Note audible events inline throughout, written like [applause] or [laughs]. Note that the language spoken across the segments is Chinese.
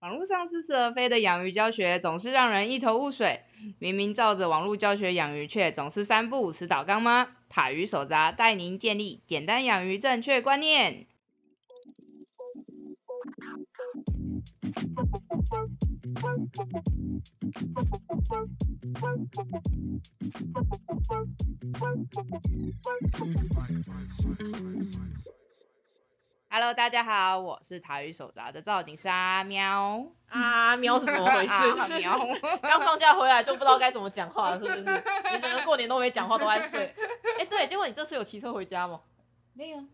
网络上似是而非的养鱼教学总是让人一头雾水，明明照着网络教学养鱼，却总是三不五时倒缸吗？塔鱼手札带您建立简单养鱼正确观念。Hello，大家好，我是台语手札的赵景师阿喵。啊，喵是怎么回事？[laughs] 啊喵，[laughs] 刚放假回来就不知道该怎么讲话了，是不是？[laughs] 你整个过年都没讲话，都在睡。哎、对，结果你这次有骑车回家吗？没有。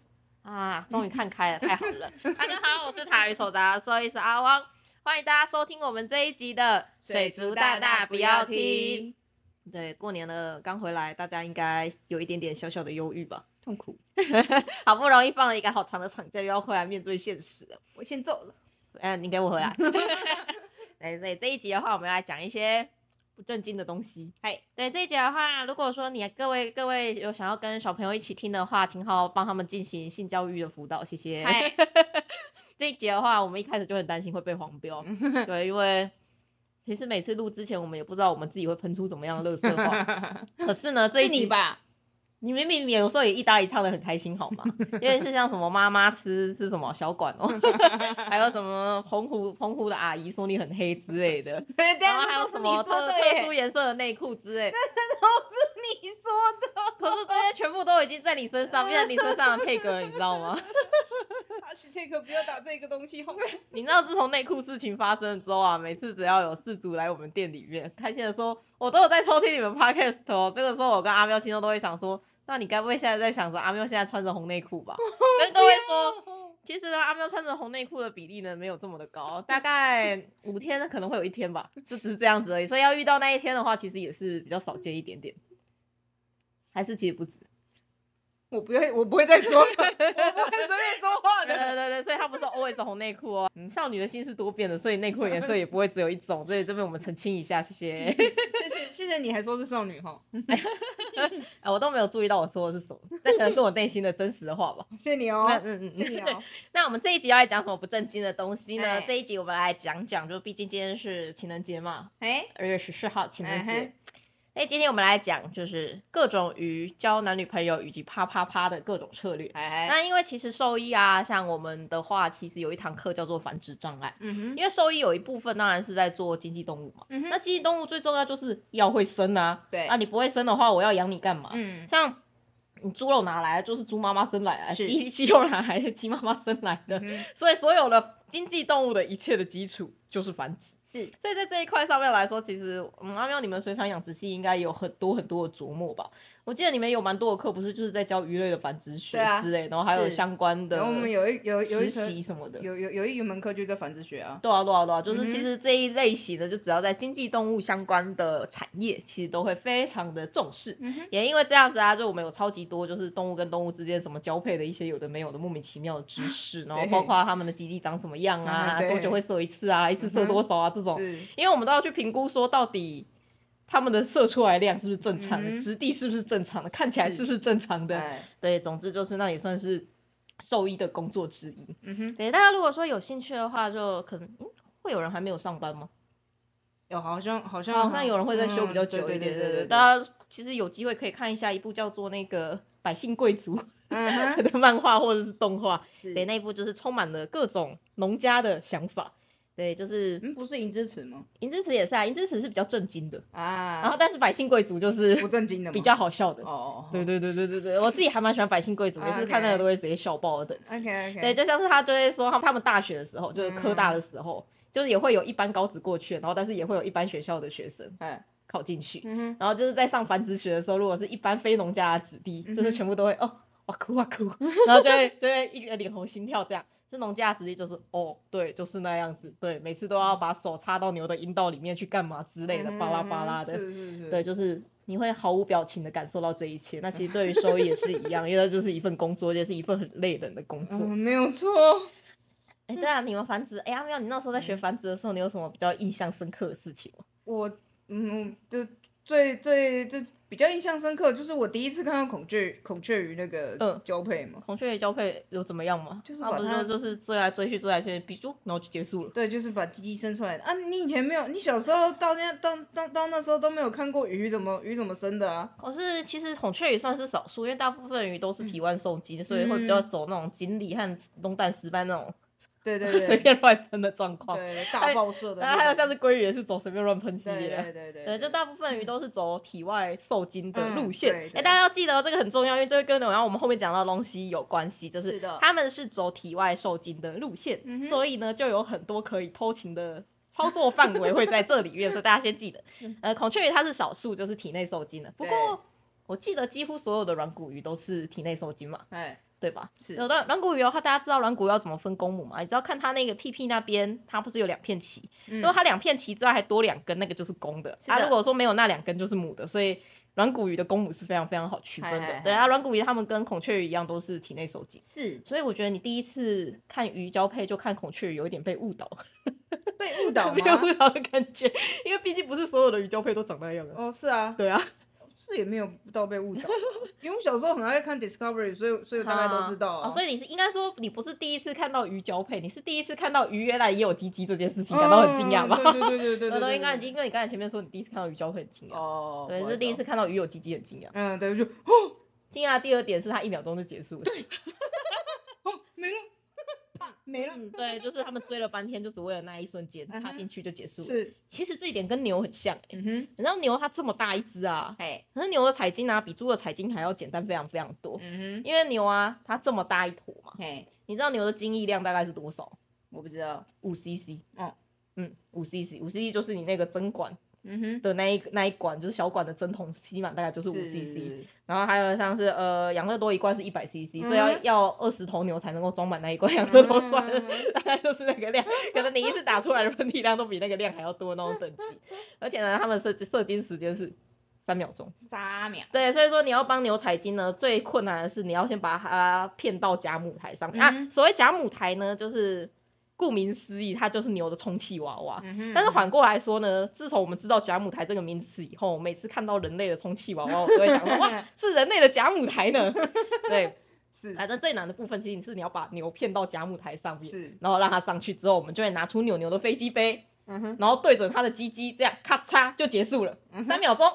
啊，终于看开了，太好了。大家好，我是台语手札的兽医师阿汪，欢迎大家收听我们这一集的水族大大不要听。。对，过年了，刚回来，大家应该有一点点小小的忧郁吧？痛苦，[laughs] 好不容易放了一个好长的长假，又要回来面对现实了。我先走了。嗯，你给我回来。对 [laughs] [laughs] 对，这一集的话，我们来讲一些不正经的东西。嗨，对这一集的话，如果说你各位各位有想要跟小朋友一起听的话，请好好帮他们进行性教育的辅导，谢谢。嗨这一集的话，我们一开始就很担心会被黄标，对，因为其实每次录之前，我们也不知道我们自己会喷出怎么样的垃圾话。可是呢，这一集吧？你明明有时候也一搭一唱的很开心，好吗？[laughs] 因为是像什么妈妈吃吃什么小管哦，[laughs] 还有什么澎湖澎湖的阿姨说你很黑之类的，[laughs] 对，然后样还有什么特特殊颜色的内裤之类，都是你说的。可是这些全部都已经在你身上，变成你身上的配格了，你知道吗？Hashtag 不要打这个东西好吗？你知道自从内裤事情发生之后啊，每次只要有事主来我们店里面，开心的说，我都有在收听你们 podcast 哦。这个时候我跟阿喵心中都会想说，那你该不会现在在想着阿喵现在穿着红内裤吧？[laughs] 跟各位说，其实呢，阿喵穿着红内裤的比例呢没有这么的高，大概五天可能会有一天吧，就只是这样子而已。所以要遇到那一天的话，其实也是比较少见一点点，还是其实不止。我不会，我不会再说了，[laughs] 我不会随便说话对对。对对，所以它不是 always 红内裤哦。嗯，少女的心是多变的，所以内裤的颜色也不会只有一种。所以这边我们澄清一下，谢谢。谢谢谢谢你还说是少女哈，[laughs] [laughs] 哎，我都没有注意到我说的是什么，这可能是我内心的真实的话吧。谢谢你哦那，嗯嗯嗯。谢谢你哦。[laughs] 那我们这一集要来讲什么不正经的东西呢？哎这一集我们来讲讲，就毕竟今天是情人节嘛，哎，二月十四号情人嗯节。哎，今天我们来讲就是各种鱼交男女朋友以及啪啪啪的各种策略。哎，那因为其实兽医啊，像我们的话，其实有一堂课叫做繁殖障碍。嗯哼，因为兽医有一部分当然是在做经济动物嘛，嗯哼，那经济动物最重要就是要会生啊，对啊你不会生的话，我要养你干嘛？嗯，像你猪肉拿来就是猪妈妈生来的，是鸡鸡肉拿来是鸡妈妈生来的，嗯所以所有的经济动物的一切的基础就是繁殖。所以在这一块上面来说，其实嗯阿喵你们水产养殖系应该有很多很多的琢磨吧？我记得你们有蛮多的课，不是就是在教鱼类的繁殖学之类，然后还有相关的然后我们有一有有一实习什么的。有有有一门课就叫繁殖学啊，对啊，对啊，对啊，就是其实这一类型的，就只要在经济动物相关的产业，其实都会非常的重视。嗯，也因为这样子啊，就我们有超级多就是动物跟动物之间什么交配的一些有的没有的莫名其妙的知 [laughs] 识，然后包括它们的基地长什么样啊，多久会射一次啊，一次射多少啊这种，因为我们都要去评估说到底它们的射出来量是不是正常的，嗯质地是不是正常的，看起来是不是正常的。哎，对，总之就是那也算是兽医的工作之一。嗯哼，对，大家如果说有兴趣的话，就可能、嗯、会有人还没有上班吗？有好像好像好像有人会在休比较嗯久一点，对对对对，大家其实有机会可以看一下一部叫做那个《百姓贵族》嗯哼，[laughs] 的漫画或者是动画，对，那一部就是充满了各种农家的想法。对，就是嗯，不是银之匙吗？银之匙也是啊，银之匙是比较震惊的，啊，然后但是百姓贵族就是不正经的比较好笑的。哦哦，对对对对对对，我自己还蛮喜欢百姓贵族，每次看那个都会直接笑爆的等级。，OK OK，对，就像是他就会说他们他们大学的时候，就是科大嗯的时候，就是也会有一般高职过去，然后但是也会有一般学校的学生哎，考进去。然后就是在上繁殖学的时候，如果是一般非农家的子弟，就是全部都会哦哇哭啊哭，[laughs] 然后就会就会一个脸红心跳这样。这农家的子弟就是哦对，就是那样子，对，每次都要把手插到牛的阴道里面去干嘛之类的，巴拉巴拉的。嗯是是是，对，就是你会毫无表情的感受到这一切。那其实对于收益也是一样，[laughs] 因为就是一份工作，也是一份很累人的工作。嗯，没有错，[laughs] 哎、对啊，你们繁殖，哎、阿妙，你那时候在嗯学繁殖的时候，你有什么比较印象深刻的事情吗？我嗯，就最最最比较印象深刻，就是我第一次看到孔雀孔雀鱼那个嗯交配嘛。孔雀鱼交配有怎么样吗？就是把它就就是追来追去追来追去，比猪，然后就结束了。对，就是把鸡鸡生出来的啊！你以前没有，你小时候到那到到到那时候都没有看过鱼怎么鱼怎么生的啊？可是其实孔雀鱼算是少数，因为大部分鱼都是体外受精，所以会比较嗯走那种锦鲤和龙胆石斑那种对对随对，便乱喷的状况。对大爆射的还有像是鲑鱼也是走随便乱喷系列。啊。对对对对，就大部分鱼都是走体外受精的嗯路线。哎、大家要记得哦这个很重要，因为这个跟然后我们后面讲到的东西有关系，就是他们是走体外受精的路线，所以呢就有很多可以偷情的操作范围会在这里面，[laughs] 所以大家先记得。呃，孔雀鱼它是少数就是体内受精的，不对。过我记得几乎所有的软骨鱼都是体内受精嘛，哎，对吧？是有的软骨鱼的话，大家知道软骨鱼要怎么分公母吗？你只要看它那个屁屁那边，它不是有两片鳍，嗯如果它两片鳍之外还多两根，那个就是公的。它啊，如果说没有那两根就是母的，所以软骨鱼的公母是非常非常好区分。的对啊，软骨鱼它们跟孔雀鱼一样都是体内受精，是所以我觉得你第一次看鱼交配就看孔雀鱼有一点被误导，被误导被吗？[laughs] 误导的感觉，因为毕竟不是所有的鱼交配都长那样啊。哦，是啊，对啊，是也没有到被误导，因为我小时候很爱看 Discovery，所以所以我大概都知道啊。哦，所以你是应该说你不是第一次看到鱼交配，你是第一次看到鱼原来也有鸡鸡这件事情感到很惊讶吧？嗯对对对对对对 [laughs] 我都。应该因为你刚才前面说你第一次看到鱼交配很惊讶，哦，对，是第一次。看到鱼有鸡鸡很惊讶。嗯，对，就哦惊讶的第二点是它一秒钟就结束了。对 [laughs] [laughs] 哦没了，啪没了。嗯，对，就是他们追了半天，就只为了那一瞬间插进去就结束了。是，其实这一点跟牛很像、欸，嗯哼，你知道牛它这么大一只啊，哎，可是牛的采精啊比猪的采精还要简单非常非常多。嗯哼，因为牛啊，它这么大一坨嘛，嘿，你知道牛的精液量大概是多少？我不知道。五 CC。哦。嗯，五 CC，五 CC 就是你那个针管嗯哼，的那一那一管，就是小管的针筒吸满大概就是五 CC。然后还有像是呃养乐多一罐是一百 CC，、所以要嗯要二十头牛才能够装满那一罐养乐多罐，嗯 [laughs] 大概就是那个量，可能你一次打出来的喷嚏量都比那个量还要多那种等级。而且呢，他们射射精时间是三秒钟。三秒。对，所以说你要帮牛采精呢，最困难的是你要先把它骗到假母台上面。啊，嗯所谓假母台呢，就是顾名思义，它就是牛的充气娃娃。嗯哼但是反过来说呢，自从我们知道贾母台这个名词以后，每次看到人类的充气娃娃，我都会想说，哇，[laughs] 是人类的贾母台呢。[laughs] 对，[laughs] 是反正最难的部分其实是你要把牛骗到贾母台上面，是，然后让它上去之后，我们就会拿出扭牛的飞机杯，嗯哼，然后对准它的鸡鸡，这样咔嚓就结束了，嗯三秒钟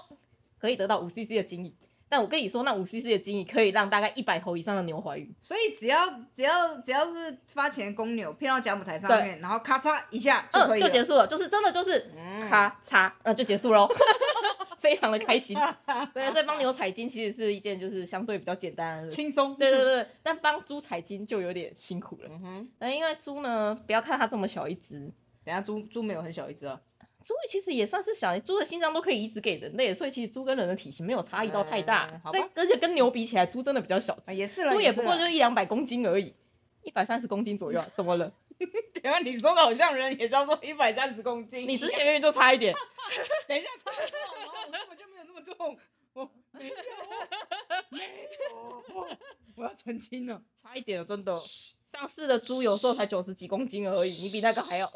可以得到五 CC 的精液。但我跟你说，那五 CC 的精液可以让大概一百头以上的牛怀孕。所以只要只要只要是发钱的公牛骗到假母台上对面，然后咔嚓一下就可嗯，以了。就结束了，就是真的就是嗯咔嚓，呃，就结束喽，[laughs] 非常的开心。[laughs] 对，所以帮牛采金其实是一件就是相对比较简单的。轻松。对对对，但帮猪采金就有点辛苦了。嗯哼，那因为猪呢，不要看它这么小一只，等下猪猪没有很小一只啊。猪其实也算是小，猪的心脏都可以移植给人类，所以其实猪跟人的体型没有差异到太大嗯。好吧在而且跟牛比起来，猪真的比较小啊只，也是了，猪也不过就是一两百公斤而已，一百三十公斤左右啊，[laughs] 怎么了？等下你说的好像人也叫做 [laughs] 一百三十公斤。你之前明明就差一点，[laughs] 等一下差不多吗？我根本就没有这么重，我没有，没有，我我要澄清了。差一点了，真的。上市的猪有时候才九十几公斤而已，你比那个还要，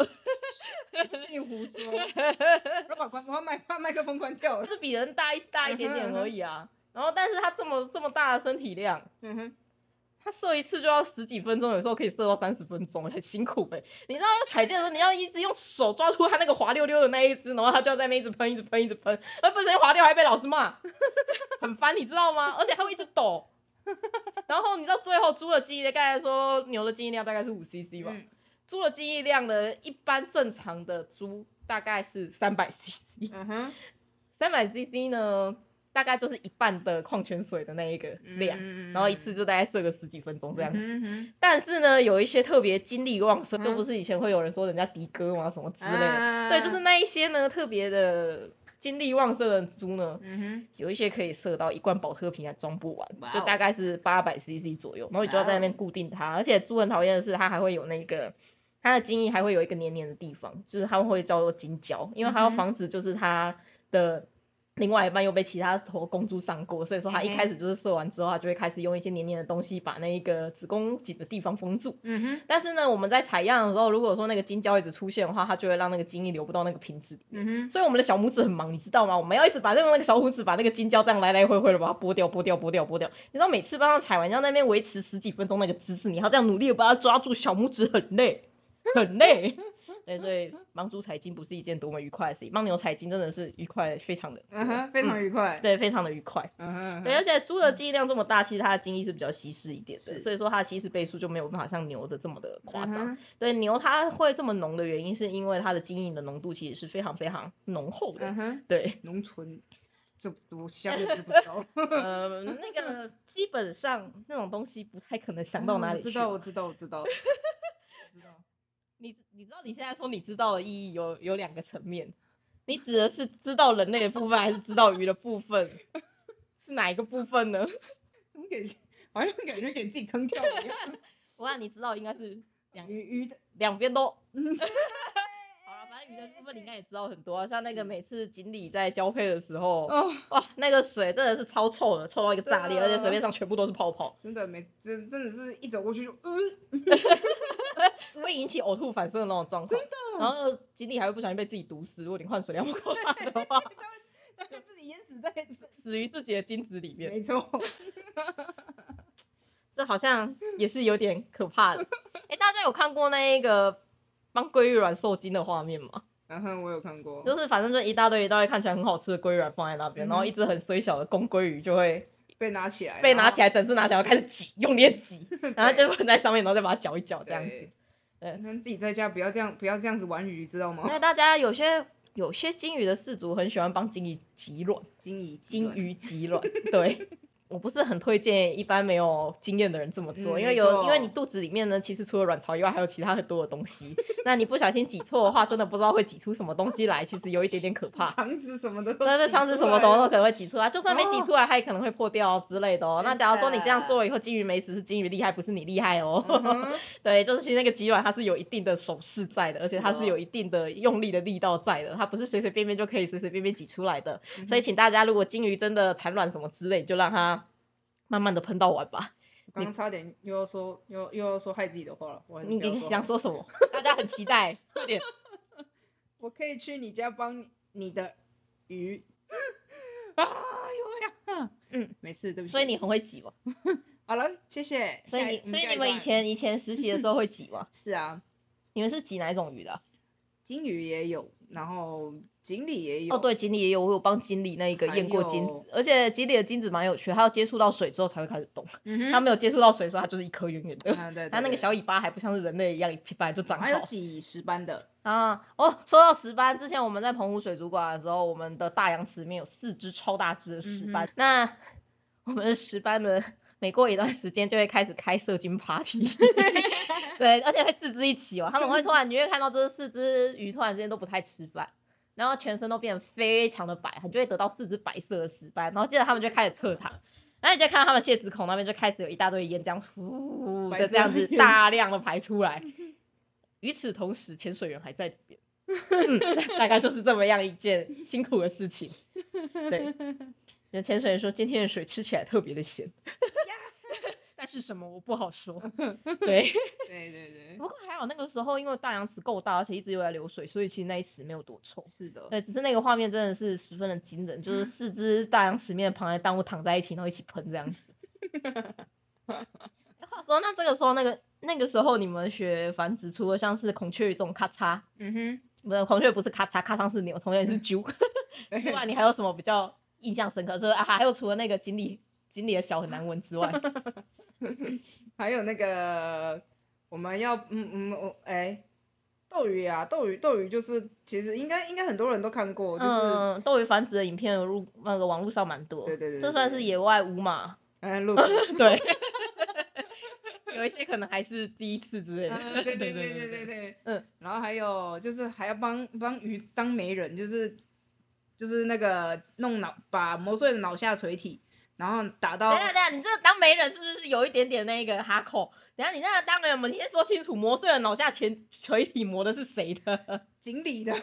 你胡说，[laughs] 我把关，我要麦把麦克风关掉了。就是比人大一大一点点而已啊。然后，但是它这么这么大的身体量，嗯哼，它射一次就要十几分钟，有时候可以射到三十分钟，很辛苦呗、你知道要采精的时候，你要一直用手抓住它那个滑溜溜的那一只，然后它就要在那边一直喷，一直喷，一直喷，而不小心滑掉还被老师骂，[laughs] 很烦，你知道吗？而且它会一直抖。[laughs] 然后你知道最后猪的记忆量，刚才说牛的记忆量大概是五 CC 吧，嗯。猪的记忆量呢，一般正常的猪大概是三百 CC，嗯哼，三百 CC 呢，大概就是一半的矿泉水的那一个量，嗯然后一次就大概射个十几分钟这样子。但是呢，有一些特别精力旺盛，嗯。就不是以前会有人说人家迪哥吗什么之类的，啊。对，就是那一些呢特别的精力旺盛的猪呢，嗯哼，有一些可以射到一罐保特瓶还装不完就大概是八百 CC 左右，然后你就要在那边固定它，而且猪很讨厌的是它还会有那个。它的精液还会有一个黏黏的地方，就是它会叫做金胶，因为它要防止就是它的另外一半又被其他头公猪上过，所以说他一开始就是射完之后，他就会开始用一些黏黏的东西把那一个子宫颈的地方封住。嗯哼，但是呢，我们在采样的时候，如果说那个精胶一直出现的话，它就会让那个精液流不到那个瓶子里面。嗯哼，所以我们的小拇指很忙，你知道吗？我们要一直把那个那个小拇指把那个精胶这样来来回回的把它剥掉、剥掉、剥掉、剥掉。你知道每次帮他采完，要那边维持十几分钟那个姿势，你要这样努力的把它抓住，小拇指很累，很累。对，所以帮猪财经不是一件多么愉快的事情，帮牛财经真的是愉快，非常的，嗯哼，非常愉快。对，非常的愉快。嗯哼，对，而且猪的记忆量这么大，其实它的精力是比较稀释一点的，所以说它的稀释倍数就没有办法像牛的这么的夸张。嗯对，牛它会这么浓的原因，是因为它的精液的浓度其实是非常非常浓厚的。嗯哼，对，浓醇，这我相对是不知道。[laughs] 呃，那个基本上那种东西不太可能想到哪里知道，我知道。我知道。[laughs] 你你知道你现在说你知道的意义有有两个层面，你指的是知道人类的部分，还是知道鱼的部分？是哪一个部分呢？[laughs] 怎么给？好像感觉给自己坑掉一样。[laughs] 我让你知道应该是两鱼鱼的，两边都。[laughs] 鱼的部分你应该也知道很多啊，像那个每次锦鲤在交配的时候，哦，哇，那个水真的是超臭的，臭到一个炸裂，而且水面上全部都是泡泡，真的每真真的是一走过去就，呃，[laughs] 会引起呕吐反射的那种状况。然后锦鲤还会不小心被自己毒死，如果你换水量不够大的话，他会自己淹死在，死于自己的精子里面，没错。[laughs] 这好像也是有点可怕的。[laughs] 哎，大家有看过那一个帮鲑鱼卵受精的画面吗？然后我有看过，就是反正就一大堆一大堆看起来很好吃的鲑鱼卵放在那边，嗯然后一只很虽小的公鲑鱼就会被拿起来，被拿起来，整只拿起来，开始挤，用力地挤，然后就放在上面，然后再把它搅一搅，这样子。[laughs] 对。对那自己在家不要这样，不要这样子玩鱼，知道吗？那大家有些有些金鱼的饲主很喜欢帮金鱼挤卵，金鱼，金鱼挤卵，对。我不是很推荐一般没有经验的人这么做，因为有因为你肚子里面呢，其实除了卵巢以外，还有其他很多的东西。那你不小心挤错的话，真的不知道会挤出什么东西来，其实有一点点可怕。[laughs] 肠子什么的对对，肠子什么都都可能会挤出来，就算没挤出来，它也可能会破掉之类的哦。那假如说你这样做了以后，金鱼没死，是金鱼厉害，不是你厉害哦。嗯 [laughs] 对，就是其实那个挤卵它是有一定的手势在的，而且它是有一定的用力的力道在的，它不是随随便便就可以随随便便挤出来的。所以请大家如果金鱼真的产卵什么之类，就让它慢慢的喷到完吧。我刚刚差点又要说又又要说害自己的话了，我你你想说什么？[laughs] 大家很期待，快点。[laughs] 我可以去你家帮你的鱼。啊，有呀，嗯，没事，对不起。所以你很会挤吗？[laughs] 好了，谢谢。所以你所以你们以前以前实习的时候会挤吗？是啊，你们是挤哪一种鱼的啊、金鱼也有，然后锦鲤也有。哦，对，锦鲤也有，我有帮锦鲤那个还验过精子，而且锦鲤的精子蛮有趣的，它要接触到水之后才会开始动，嗯，它没有接触到水的时候，它就是一颗圆圆的。啊对对 [laughs] 它那个小尾巴还不像是人类一样本来就长还有好几十班的，啊。哦，说到石斑，之前我们在澎湖水族馆的时候，我们的大洋池里面有四只超大只的石斑，那我们的石斑呢，每过一段时间就会开始开射精 party，[laughs] 对，而且会四只一起哦，他们会突然你会看到就是四只鱼突然之间都不太吃饭。然后全身都变得非常的白，你就会得到四只白色的石斑，然后接着他们就开始侧躺，然后你就看到他们泄子孔那边就开始有一大堆烟这样呼的这样子大量的排出来。[laughs] 与此同时，潜水员还在里面，嗯，大概就是这么样一件辛苦的事情。对，[laughs] 那潜水员说今天的水吃起来特别的咸，但是什么我不好说。[laughs] 对，[laughs] 对对对，不过还好那个时候，因为大洋池够大，而且一直有在流水，所以其实那一池没有多臭。是的，对，只是那个画面真的是十分的惊人，就是四只大洋池面的螃蟹动物躺在一起，然后一起喷这样子。[laughs] 话说，那这个时候那个那个时候你们学繁殖，除了像是孔雀鱼这种咔嚓，嗯哼，不是孔雀不是咔嚓，咔嚓是牛，同样是啾之外，你还有什么比较印象深刻？就是啊，还有除了那个锦鲤锦鲤的小很难闻之外，[laughs] 还有那个我们要嗯嗯我哎。斗鱼啊，斗鱼，斗鱼就是，其实应该应该很多人都看过，就是，嗯，斗鱼繁殖的影片入那个网络上蛮多，对对对这算是野外舞嘛？嗯，[laughs] 录，对，[laughs] 有一些可能还是第一次之类的。嗯，对对对对对对，嗯，然后还有就是还要帮帮鱼当媒人，就是就是那个弄脑把磨碎的脑下垂体，然后打到等下等下，你这个当媒人是不是有一点点那个哈口？等下你那个当媒人，我们先说清楚，磨碎了脑下前垂体磨的是谁的？[laughs] 锦鲤的，[laughs] 啊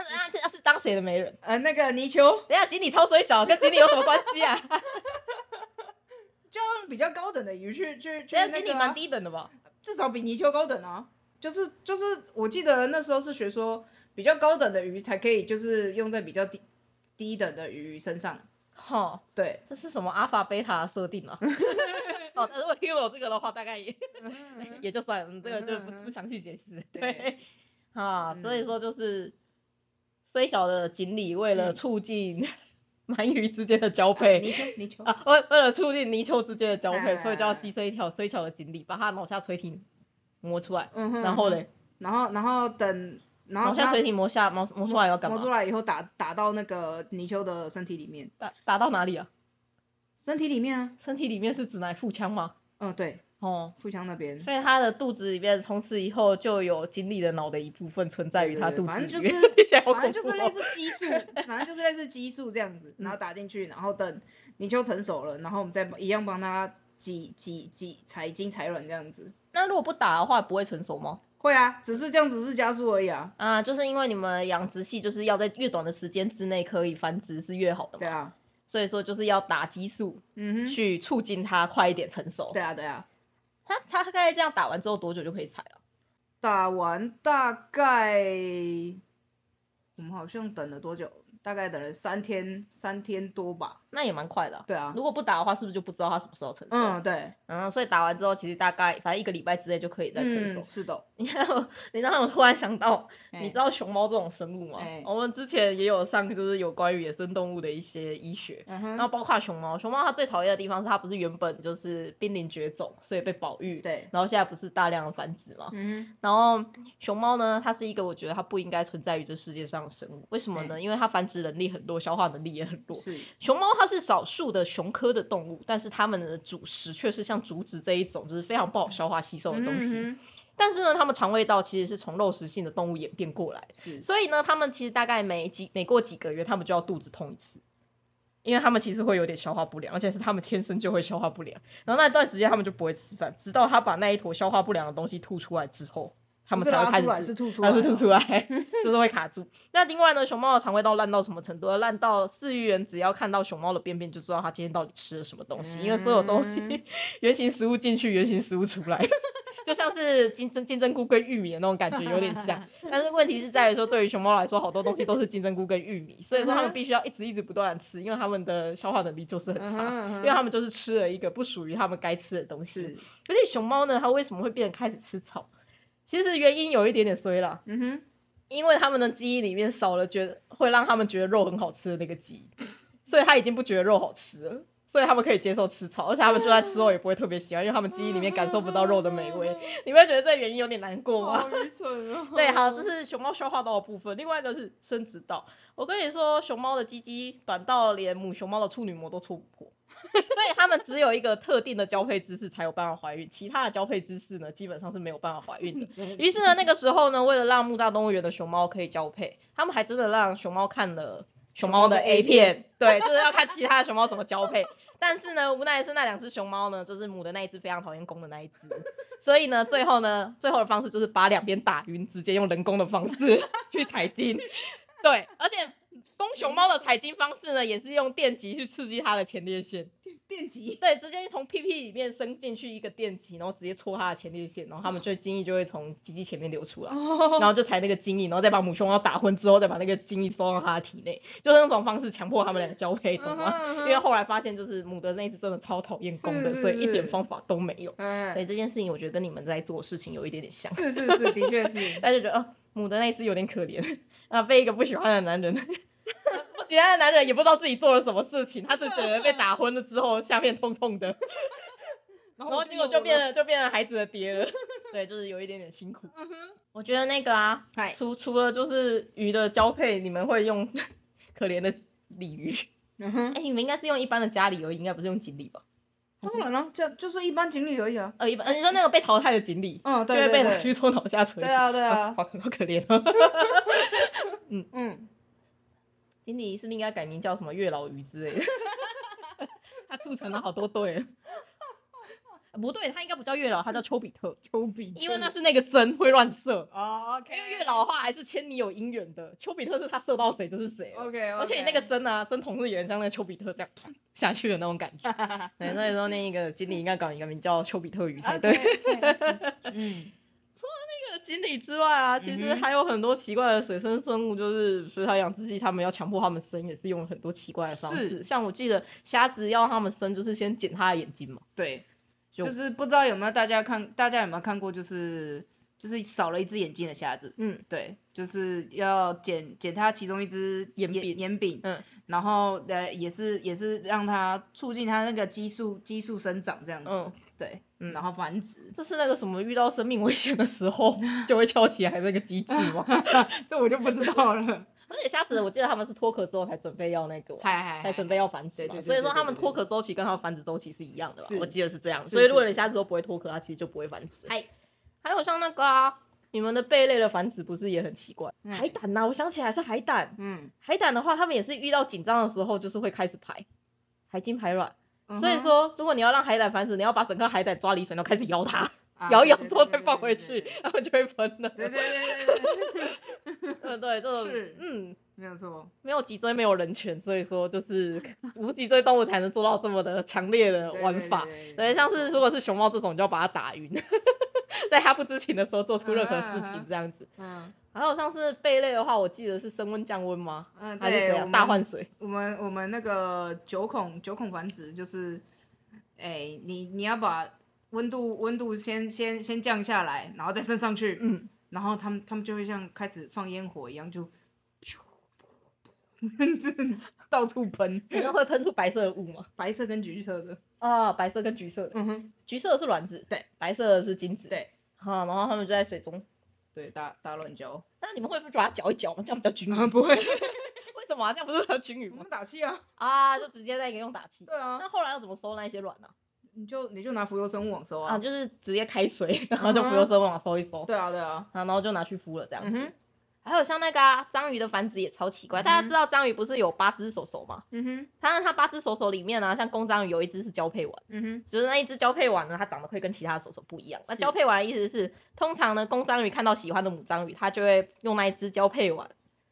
啊，这是当谁的媒人？呃，那个泥鳅等下锦鲤超水小，跟锦鲤有什么关系啊？[laughs] 就用比较高等的鱼去去去等下那个、啊，锦鲤蛮低等的吧？至少比泥鳅高等啊。就是就是，我记得那时候是学说，比较高等的鱼才可以就是用在比较低低等的鱼身上。哈，对，这是什么阿法贝塔的设定啊？[laughs] 哦，但如果听了我这个的话，大概也 [laughs] 也就算了，嗯。这个就不不详细解释。对。对，[laughs] 啊，所以嗯说就是虽小的锦鲤为了嗯。促进鳗鱼之间的交配，泥鳅泥鳅，啊，为为了促进泥鳅之间的交配，所以就要哎牺牲一条虽小的锦鲤，把它脑下垂体磨出来，嗯然后嘞，然后然后等，然后它脑下垂体磨下磨磨出来要干嘛？磨出来以后打打到那个泥鳅的身体里面，打打到哪里啊？身体里面啊，身体里面是指哪腹腔吗？嗯对，哦，腹腔那边。所以他的肚子里面从此以后就有锦鲤的脑的一部分存在于他肚子里面，[laughs] 反正就是反正就是类。似激素，反正就是类似激素这样子，然后打进去，然后等泥鳅成熟了，然后我们再一样帮它挤挤挤采精采卵这样子。那如果不打的话，不会成熟吗？会啊，只是这样子是加速而已啊。啊，就是因为你们养殖系就是要在越短的时间之内可以繁殖是越好的嘛，对啊，所以说就是要打激素嗯哼，去促进它快一点成熟。对啊对啊。它它大概这样打完之后多久就可以采了？打完大概我们好像等了多久？大概等了三天，三天多吧。那也蛮快的啊、对啊，如果不打的话，是不是就不知道它什么时候成熟？嗯对，嗯，所以打完之后，其实大概反正一个礼拜之内就可以再成熟。嗯是的，你看我，你让我突然想到，你哎知道熊猫这种生物吗？哎。我们之前也有上就是有关于野生动物的一些医学，嗯然后，包括熊猫，熊猫它最讨厌的地方是它不是原本就是濒临绝种，所以被保育，对，然后现在不是大量的繁殖嘛，嗯然后熊猫呢，它是一个我觉得它不应该存在于这世界上的生物，为什么呢？哎。因为它繁殖能力很弱，消化能力也很弱，。是，熊猫它是少数的熊科的动物，但是它们的主食却是像竹子这一种就是非常不好消化吸收的东西。嗯但是呢，它们肠胃道其实是从肉食性的动物演变过来，是，所以呢，它们其实大概每几每过几个月，它们就要肚子痛一次。因为它们其实会有点消化不良，而且是它们天生就会消化不良。然后那段时间它们就不会吃饭，直到它把那一坨消化不良的东西吐出来之后，它们才会开始吃是吐出来是吐出来，就是会卡住。那另外呢，熊猫的肠胃道烂到什么程度？烂到饲育员只要看到熊猫的便便就知道它今天到底吃了什么东西，因为所有东西嗯 [laughs] 原型食物进去，原型食物出来，就像是金针金针菇跟玉米的那种感觉有点像。[laughs] 但是问题是在于说，对于熊猫来说，好多东西都是金针菇跟玉米，所以说它们必须要一直一直不断的吃，因为它们的消化能力就是很差。因为它们就是吃了一个不属于它们该吃的东西，，而且熊猫呢，它为什么会变得开始吃草？其实原因有一点点衰啦，嗯哼，因为他们的记忆里面少了觉得会让他们觉得肉很好吃的那个记忆，所以他已经不觉得肉好吃了，所以他们可以接受吃草，而且他们就算吃肉也不会特别喜欢，因为他们记忆里面感受不到肉的美味。[laughs] 你会觉得这个原因有点难过吗？愚蠢哦对，好，这是熊猫消化道的部分，另外一个是生殖道。我跟你说，熊猫的鸡鸡短到连母熊猫的处女膜都戳不破，[laughs] 所以他们只有一个特定的交配姿势才有办法怀孕，其他的交配姿势呢，基本上是没有办法怀孕的。[laughs] 于是呢，那个时候呢，为了让木栅动物园的熊猫可以交配，他们还真的让熊猫看了熊猫的 A 片，[laughs] 对，就是要看其他的熊猫怎么交配。但是呢，无奈是那两只熊猫呢，就是母的那一只非常讨厌公的那一只，所以呢，最后呢，最后的方式就是把两边打晕，直接用人工的方式去采精。对，而且公熊猫的采精方式呢，也是用电极去刺激它的前列腺。电极，[laughs] 对，直接从屁屁里面伸进去一个电极，然后直接戳他的前列腺，然后他们就精液就会从鸡鸡前面流出来，哦然后就采那个精液，然后再把母熊猫打昏之后，再把那个精液收到它的体内，就是那种方式强迫他们两个交配，懂吗？因为后来发现就是母的那一只真的超讨厌公的，是所以一点方法都没有。所哎，以这件事情我觉得跟你们在做事情有一点点像，是是是，的确是，[laughs] 大家就觉得哦，母的那一只有点可怜，[laughs] 啊，被一个不喜欢的男人。不喜欢的男人也不知道自己做了什么事情，他只觉得被打昏了之后下面痛痛的，[laughs] 然然后结果就变了就变成孩子的爹了。[laughs] 对，就是有一点点辛苦。我觉得那个啊，除除了就是鱼的交配，你们会用 [laughs] 可怜的鲤鱼？嗯哼哎、，你们应该是用一般的家里而已，应该不是用锦鲤吧？当然了，这就是一般锦鲤而已啊。呃，一般，呃你说那个被淘汰的锦鲤，嗯，就会被拿对对对，去做脑下垂。对啊对啊，好好可怜嗯。嗯，锦鲤是不是应该改名叫什么月老鱼之类的？[laughs] 它促成了好多对。[laughs] 不对，他应该不叫月老，他叫丘比特，丘比特，因为那是那个针会乱射。哦，OK，因为月老的话还是牵你有姻缘的，丘比特是他射到谁就是谁了。OK，而且你那个针啊，针筒是有点像那个丘比特这样砰 [laughs] 下去的那种感觉。对，所以说那个锦鲤应该搞一个名叫丘比特鱼才对。嗯，那个锦鲤之外啊，其实还有很多奇怪的水生生物，就是水草养殖季他们要强迫他们生，也是用了很多奇怪的方式。是。像我记得虾子要他们生，就是先剪它的眼睛嘛。对，就就是不知道有没有大家看，大家有没有看过，就是就是少了一只眼睛的虾子，嗯，对，就是要剪剪它其中一只眼柄。眼眼柄，嗯，然后呃也是也是让它促进它那个激素激素生长这样子，嗯对，嗯然后繁殖，这是那个什么遇到生命危险的时候 [laughs] 就会翘起来那个机制吗？[laughs] 这我就不知道了，[laughs] 而且虾子，我记得他们是脱壳之后才准备要那个才准备要繁殖所以说他们脱壳周期跟他们繁殖周期是一样的吧？我记得是这样，是所以如果你虾子都不会脱壳，它其实就不会繁殖。嗨，还有像那个啊，你们的贝类的繁殖不是也很奇怪？嗯海胆呐、我想起来是海胆。嗯，海胆的话，他们也是遇到紧张的时候，就是会开始排海精排卵。嗯所以说，如果你要让海胆繁殖，你要把整个海胆抓离水，然后开始摇它，啊 [laughs] 摇一摇之后再放回去它们就会分了。对对对对对对，嗯，[laughs] 对，这种是。嗯，没有错，没有脊椎没有人权，所以说就是 [laughs] 无脊椎动物才能做到这么的强烈的对对玩法。对对对，像是如果是熊猫这种，你就要把它打晕，在他不知情的时候做出任何事情这样子。嗯然后像是贝类的话，我记得是升温降温吗？嗯，还是怎样？大换水？我们我们那个九孔九孔繁殖就是，哎、你你要把温度温度先先先降下来，然后再升上去，嗯，然后他们他们就会像开始放烟火一样，就，[laughs] 到处喷，你那会喷出白色的雾吗？白色跟橘色的，啊，白色跟橘色的，嗯哼，橘色的是卵子，对，白色的是精子，对，好，然后他们就在水中。对，打打乱交，那你们会不会把它搅一搅吗？这样比较均匀。啊不会，[laughs] 为什么啊？这样不是比较均匀吗？打气啊，啊，就直接在一个用打气。对啊，那后来要怎么收那一些卵呢、你就你就拿浮游生物网收啊？啊，就是直接开水，然后就浮游生物网收一收，对啊对啊，啊，然后就拿去孵了这样子。还有像那个啊，章鱼的繁殖也超奇怪，大家知道章鱼不是有八只手手吗？嗯哼，它它八只手手里面呢、像公章鱼有一只是交配完，嗯哼，就是那一只交配完呢，它长得会跟其他手手不一样。那交配完的意思是，通常呢，公章鱼看到喜欢的母章鱼，它就会用那一只交配完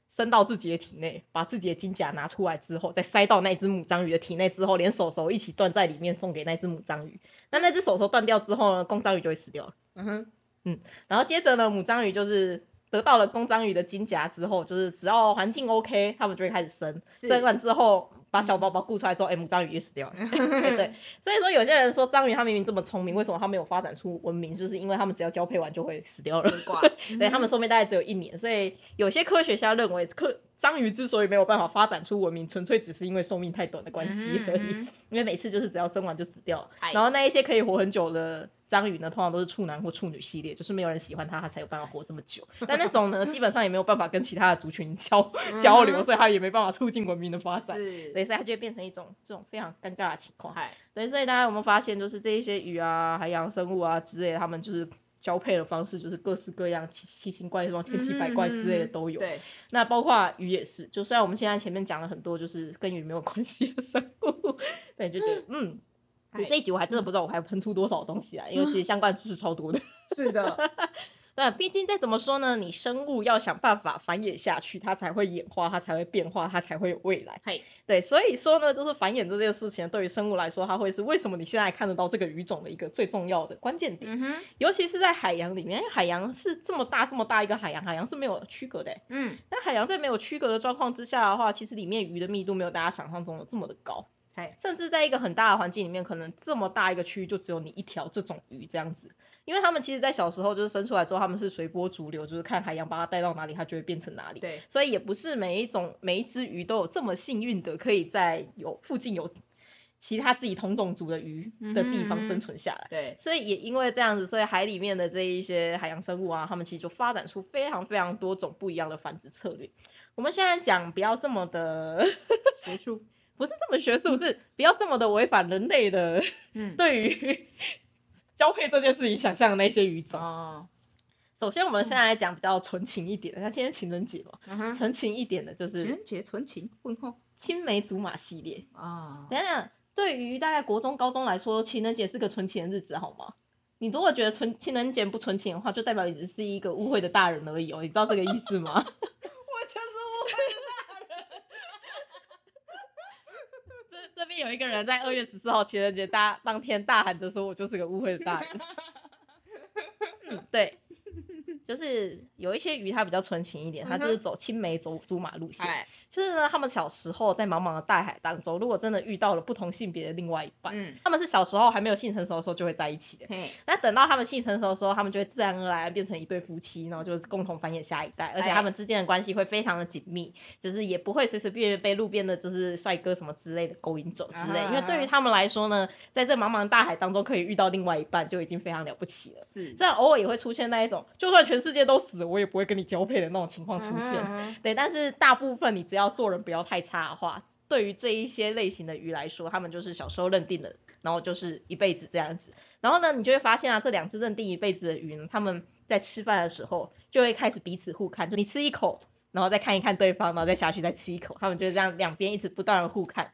伸到自己的体内，把自己的金甲拿出来之后，再塞到那只母章鱼的体内之后，连手手一起断在里面送给那只母章鱼。那那只手手断掉之后呢，公章鱼就会死掉了。嗯哼，嗯然后接着呢，母章鱼就是得到了公章鱼的金夹之后，就是只要环境 OK，他们就会开始生，生完之后把小宝宝顾出来之后，[laughs] 哎、母章鱼也死掉了。对 [laughs] 对，所以说有些人说章鱼它明明这么聪明，为什么它没有发展出文明？就是因为它们只要交配完就会死掉了。[laughs] 对，它们寿命大概只有一年，所以有些科学家认为，科章鱼之所以没有办法发展出文明，纯粹只是因为寿命太短的关系而已。因为每次就是只要生完就死掉然后那一些可以活很久的章鱼呢，通常都是处男或处女系列，就是没有人喜欢它，它才有办法活这么久。[laughs] 但那种呢，[laughs] 基本上也没有办法跟其他的族群交交流，所以它也没办法促进文明的发展。所以它就会变成一种这种非常尴尬的情况。嗨，对，所以大家有没有发现，就是这一些鱼啊、海洋生物啊之类的，它们就是交配的方式，就是各式各样、奇奇形怪状、千奇百怪之类的都有。对，那包括鱼也是，就虽然我们现在前面讲了很多就是跟鱼没有关系的生物，[laughs] 对，就觉得嗯，嗨这一集我还真的不知道我还喷出多少东西来，因为其实相关知识超多的。[laughs] 是的，那毕竟再怎么说呢，你生物要想办法繁衍下去，它才会演化，它才会变化，它才会有未来。嘿，对，所以说呢，就是繁衍这件事情，对于生物来说，它会是为什么你现在看得到这个鱼种的一个最重要的关键点。嗯哼，尤其是在海洋里面，因为海洋是这么大这么大一个海洋，海洋是没有区隔的欸。嗯，但海洋在没有区隔的状况之下的话，其实里面鱼的密度没有大家想象中的这么的高。嘿，甚至在一个很大的环境里面，可能这么大一个区域就只有你一条这种鱼这样子，因为他们其实在小时候就是生出来之后，他们是随波逐流，就是看海洋把它带到哪里，它就会变成哪里。对，所以也不是每一种每一只鱼都有这么幸运的，可以在有附近有其他自己同种族的鱼的地方生存下来。对，所以也因为这样子，所以海里面的这一些海洋生物啊，它们其实就发展出非常非常多种不一样的繁殖策略。我们现在讲不要这么的学术，不是这么学术，是不要这么的违反人类的嗯，[laughs] 对于 [laughs] 交配这件事情想象的那些语种。哦，首先，我们现在来讲比较纯情一点的，像今天情人节嘛，嗯，纯情一点的就是情人节纯情？问候青梅竹马系列。啊，等等，对于大概国中、高中来说，情人节是个纯情的日子，好吗？你如果觉得纯情人节不纯情的话，就代表你只是一个误会的大人而已哦，你知道这个意思吗？我就是误会的大人。这这边有一个人在二月十四号情人节大当天大喊着说：“我就是个误会的大人。[laughs] ”嗯，对，就是有一些鱼它比较纯情一点，它就是走青梅走竹马路线。哎，就是呢，他们小时候在茫茫的大海当中，如果真的遇到了不同性别的另外一半，嗯，他们是小时候还没有性成熟的时候就会在一起的。嘿，那等到他们性成熟的时候，他们就会自然而然变成一对夫妻，然后就是共同繁衍下一代，而且哎他们之间的关系会非常的紧密，就是也不会随随便便被路边的就是帅哥什么之类的勾引走之类。啊因为对于他们来说呢，在这茫茫大海当中可以遇到另外一半就已经非常了不起了。是虽然偶尔也会出现那一种，就算全世界都死了，我也不会跟你交配的那种情况出现。嗯对，但是大部分你只要要做人不要太差的话，对于这一些类型的鱼来说，他们就是小时候认定的，然后就是一辈子这样子。然后呢，你就会发现啊，这两只认定一辈子的鱼呢，他们在吃饭的时候就会开始彼此互看，就你吃一口，然后再看一看对方，然后再下去再吃一口，他们就这样两边一直不断的互看。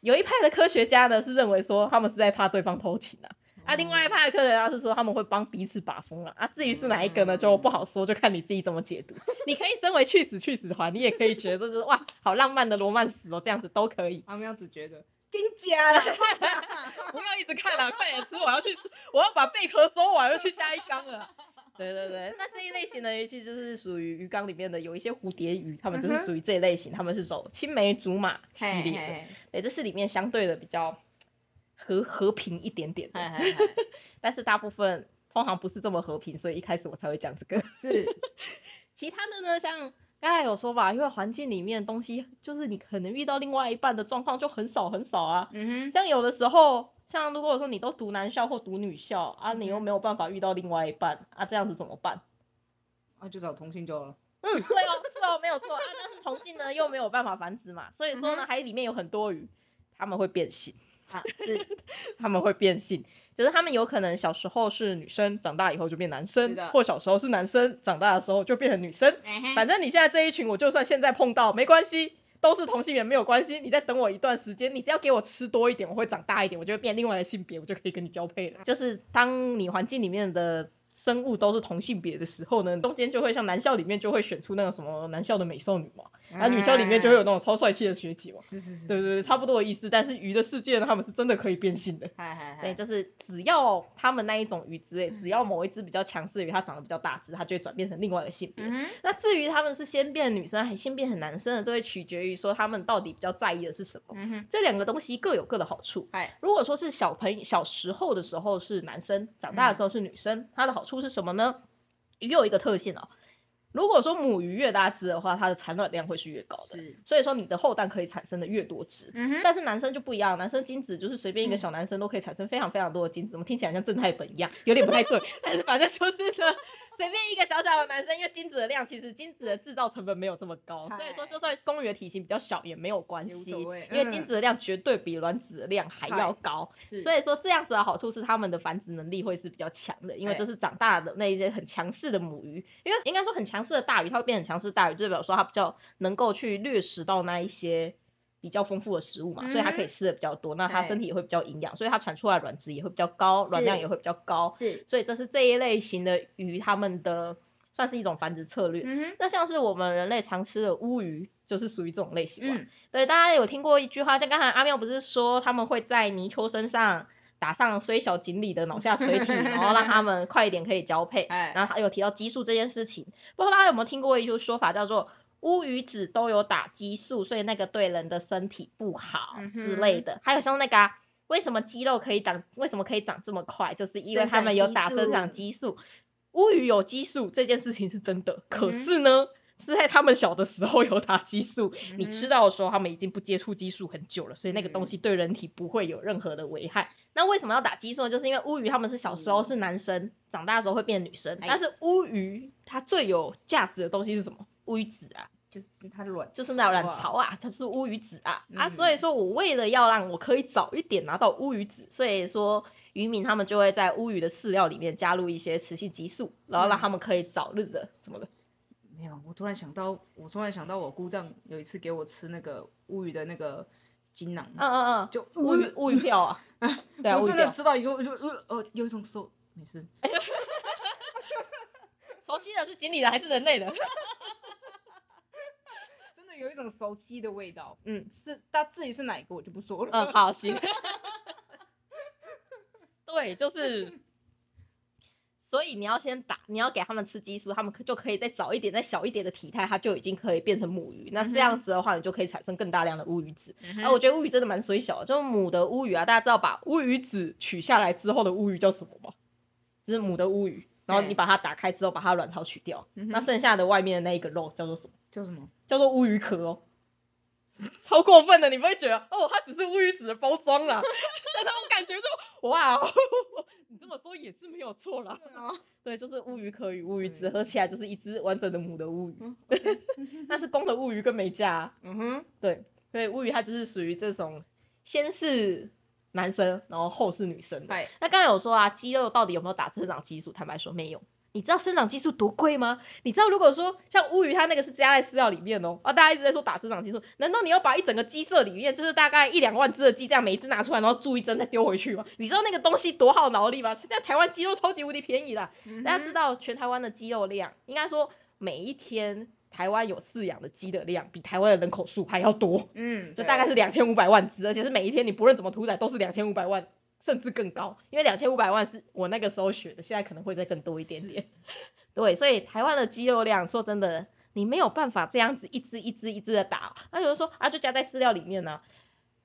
有一派的科学家呢是认为说他们是在怕对方偷情啊，啊，另外一派的科学家是说他们会帮彼此把风啊，啊，至于是哪一个呢，就不好说，就看你自己怎么解读。你可以身为去死去死团，你也可以觉得就是哇，好浪漫的罗曼史哦，这样子都可以。阿喵只觉得跟假了，[laughs] 不要一直看了，快点吃，我要去吃，我要把贝壳收完，要去下一缸了。[laughs] 对对对，那这一类型的鱼其实就是属于鱼缸里面的有一些蝴蝶鱼，它们就是属于这一类型，它们是走青梅竹马系列的。嘿对，这是里面相对的比较和和平一点点 [laughs] 但是大部分通常不是这么和平，所以一开始我才会讲这个。是，其他的呢，像刚才有说吧，因为环境里面的东西，就是你可能遇到另外一半的状况就很少很少啊。嗯哼像有的时候，像如果说你都读男校或读女校啊，你又嗯没有办法遇到另外一半啊，这样子怎么办？哼，啊就找同性就好了。嗯，对哦，是哦，没有错啊，但是同性呢又没有办法繁殖嘛，所以说呢，海里面有很多鱼，他们会变性。啊，[laughs] 是他们会变性，就是他们有可能小时候是女生，长大以后就变男生，或小时候是男生，长大的时候就变成女生。反反正你现在这一群，我就算现在碰到没关系，都是同性缘没有关系，你再等我一段时间，你只要给我吃多一点，我会长大一点，我就会变另外的性别，我就可以跟你交配了。就是当你环境里面的生物都是同性别的时候呢，中间就会像男校里面就会选出那个什么男校的美少女嘛，然后女校里面就会有那种超帅气的学姐嘛。是是是，对对对，差不多的意思。但是鱼的世界呢，他们是真的可以变性的。嗨嗨嗨，对，就是只要他们那一种鱼之类，只要某一只比较强势的鱼，它长得比较大只，它就会转变成另外一个性别。嗯，那至于他们是先变女生还是先变成男生的，这会取决于说他们到底比较在意的是什么。嗯，这两个东西各有各的好处。哎，如果说是小朋友小时候的时候是男生，长大的时候是女生，它的好处是什么呢？鱼有一个特性哦，如果说母鱼越大只的话，它的产卵量会是越高的。所以说你的后代可以产生的越多只，嗯，但是男生就不一样，男生精子就是随便一个小男生都可以产生非常非常多的精子，怎么听起来像正太本一样，有点不太对，[laughs] 但是反正就是呢，随便一个小小的男生，因为精子的量其实精子的制造成本没有这么高，所以说就算公鱼的体型比较小也没有关系，因为精子的量绝对比卵子的量还要高，所以说这样子的好处是它们的繁殖能力会是比较强的，因为哎。就是长大的那一些很强势的母鱼，因为应该说很强势的大鱼，它会变很强势的大鱼，就代表说它比较能够去掠食到那一些比较丰富的食物嘛，所以它可以嗯吃的比较多，那它哎身体也会比较营养，所以它产出来的卵质也会比较高，卵量也会比较高，是，所以这是这一类型的鱼它们的算是一种繁殖策略。嗯哼，那像是我们人类常吃的乌鱼，就是属于这种类型嘛。嗯，对，大家有听过一句话，像刚才阿妙不是说他们会在泥鳅身上打上虽小锦鲤的脑下垂体，然后让他 [laughs] 们快一点可以交配。哎，然后还有提到激素这件事情，不知道大家有没有听过一句说法叫做乌鱼子都有打激素，所以那个对人的身体不好之类的。还有像那个、啊、为什么肌肉可以长，为什么可以长这么快，就是因为他们有打生长激素。乌鱼有激素这件事情是真的，可是呢，是在他们小的时候有打激素，你吃到的时候他们已经不接触激素很久了，所以那个东嗯西对人体不会有任何的危害。那为什么要打激素呢？就是因为乌鱼他们是小时候是男生，长大的时候会变女生，哎但是乌鱼它最有价值的东西是什么？乌鱼子啊，就是它的卵，就是那卵巢啊，它是乌鱼子啊、啊，嗯。所以说我为了要让我可以早一点拿到乌鱼子，所以说渔民他们就会在乌鱼的饲料里面加入一些雌性激素，然后让嗯。他们可以早日的怎么的？没有，我突然想到，我突然想到我姑丈有一次给我吃那个乌鱼的那个精囊，嗯嗯嗯，就乌鱼乌鱼票啊，[laughs] 对啊，我真的。吃到以后我就呃呃有一种说没事，[laughs] 熟悉的是锦鲤的还是人类的？[laughs] 有一种熟悉的味道。嗯是，但至于是哪一个我就不说了。嗯，好，行。[laughs] 对，就是，所以你要先打，你要给他们吃激素，他们可就可以再早一点、再小一点的体态，它就已经可以变成母鱼。那这样子的话，你就可以产生更大量的乌鱼子。啊，我觉得乌鱼真的蛮水小的，就是母的乌鱼啊，大家知道把乌鱼子取下来之后的乌鱼叫什么吗？就是母的乌鱼，然后你把它打开之后，把它卵巢取掉，嗯那剩下的外面的那一个肉叫做什么？叫什么？叫做乌鱼壳哦，[laughs] 超过分的，你不会觉得哦，它只是乌鱼子的包装啦，但是我感觉就哇哦，[laughs] 你这么说也是没有错啦。对啊，对，就是乌鱼壳与乌鱼子对。合起来就是一只完整的母的乌鱼，嗯 [laughs] 那是公的乌鱼跟没价、啊。嗯哼，对，所以乌鱼它就是属于这种先是男生，然后后是女生的。嗨，那刚才有说啊，肌肉到底有没有打生长激素？坦白说没有。你知道生长激素多贵吗？你知道如果说像乌鱼它那个是加在饲料里面哦，啊大家一直在说打生长激素，难道你要把一整个鸡舍里面就是大概一两万只的鸡这样每一只拿出来，然后注一针再丢回去吗？你知道那个东西多耗脑力吗？现在台湾鸡肉超级无敌便宜啦，嗯大家知道全台湾的鸡肉量，应该说每一天台湾有饲养的鸡的量比台湾的人口数还要多。嗯，就大概是两千五百万只，而且是每一天你不论怎么屠宰都是两千五百万，甚至更高，因为两千五百万是我那个时候学的，现在可能会再更多一点点。[laughs] 对，所以台湾的鸡肉量，说真的，你没有办法这样子一只一只一只的打。那有人说啊，就加在饲料里面呢、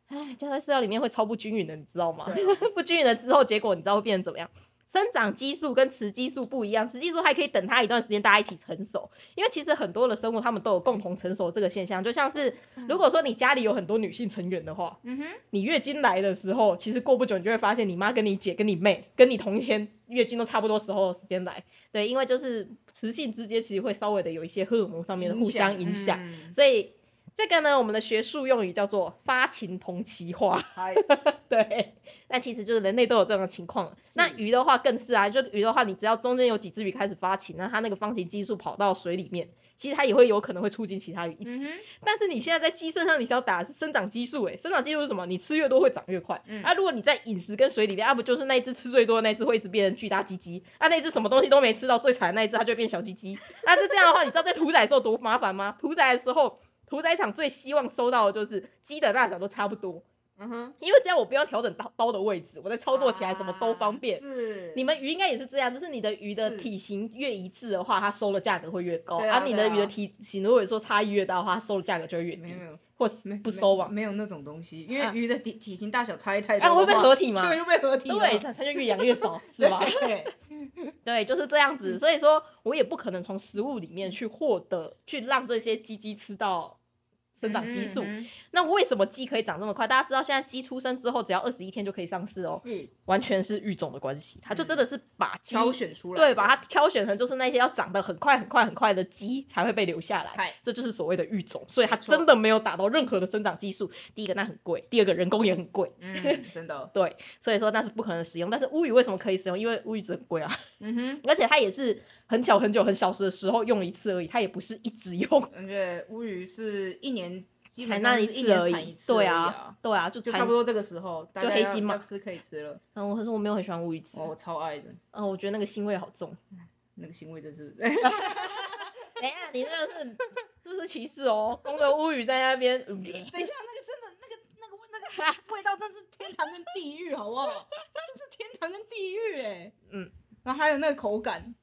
唉，加在饲料里面会超不均匀的，你知道吗？[laughs] 不均匀了之后，结果你知道会变成怎么样？生长激素跟雌激素不一样，雌激素还可以等它一段时间，大家一起成熟。因为其实很多的生物它们都有共同成熟这个现象，就像是如果说你家里有很多女性成员的话，嗯哼，你月经来的时候，其实过不久你就会发现你妈跟你姐跟你妹跟你同一天月经都差不多时候的时间来，对，因为就是雌性之间其实会稍微的有一些荷尔蒙上面的互相影响，嗯。所以这个呢，我们的学术用语叫做发情同期化。嗨，[laughs] 对，那其实就是人类都有这样的情况。那鱼的话更是啊，就鱼的话，你只要中间有几只鱼开始发情，那它那个发情激素跑到水里面，其实它也会有可能会促进其他鱼一起。嗯，但是你现在在鸡身上，你是要打的是生长激素，诶，生长激素是什么？你吃越多会长越快。嗯啊，如果你在饮食跟水里面，啊不就是那一只吃最多的那一只会一直变成巨大鸡鸡，啊那一只什么东西都没吃到，最惨的那一只它就会变小鸡鸡。那就这样的话，你知道在屠宰的时候多麻烦吗？屠宰的时候，屠宰场最希望收到的就是鸡的大小都差不多。嗯哼，因为这样我不要调整刀刀的位置，我在操作起来什么都方便。啊是，你们鱼应该也是这样，就是你的鱼的体型越一致的话，它收的价格会越高；而、你的鱼的体型如果说差异越大的话，它收的价格就会越低没有，没有。或是没不收吧。没有那种东西，因为啊鱼的体体型大小差异太大啊会被合体吗就会被合体了，对，它它就越养越少，[laughs] 是吧？对，对，就是这样子。所以说我也不可能从食物里面去获得，去让这些鸡鸡吃到生长激素。嗯那为什么鸡可以长这么快？大家知道现在鸡出生之后只要二十一天就可以上市哦，是完全是育种的关系，它就真的是把鸡挑选出来，对，把它挑选成就是那些要长得很快很快很快的鸡才会被留下来，这就是所谓的育种，所以它真的没有打到任何的生长激素。第一个那很贵，第二个人工也很贵，嗯，[laughs] 真的，对，所以说那是不可能使用。但是乌鱼为什么可以使用？因为乌鱼子很贵啊，嗯哼，[laughs] 而且它也是很小很久很小时的时候用一次而已，它也不是一直用，而且乌鱼是一年基才那一次而已。对啊，，对啊，就就差不。多这个时候，就黑金嘛吃可以吃了，嗯，可是我没有很喜欢乌鱼子，哦，我超爱的，嗯，我觉得那个腥味好重。那个腥味真是，[laughs] 等一下，你这个是这是歧视哦，公的乌鱼在那边。嗯等一下，那个真的那个那个味那个 [laughs] 味道真是天堂跟地狱，好不好？这是天堂跟地狱哎，嗯，然后还有那个口感，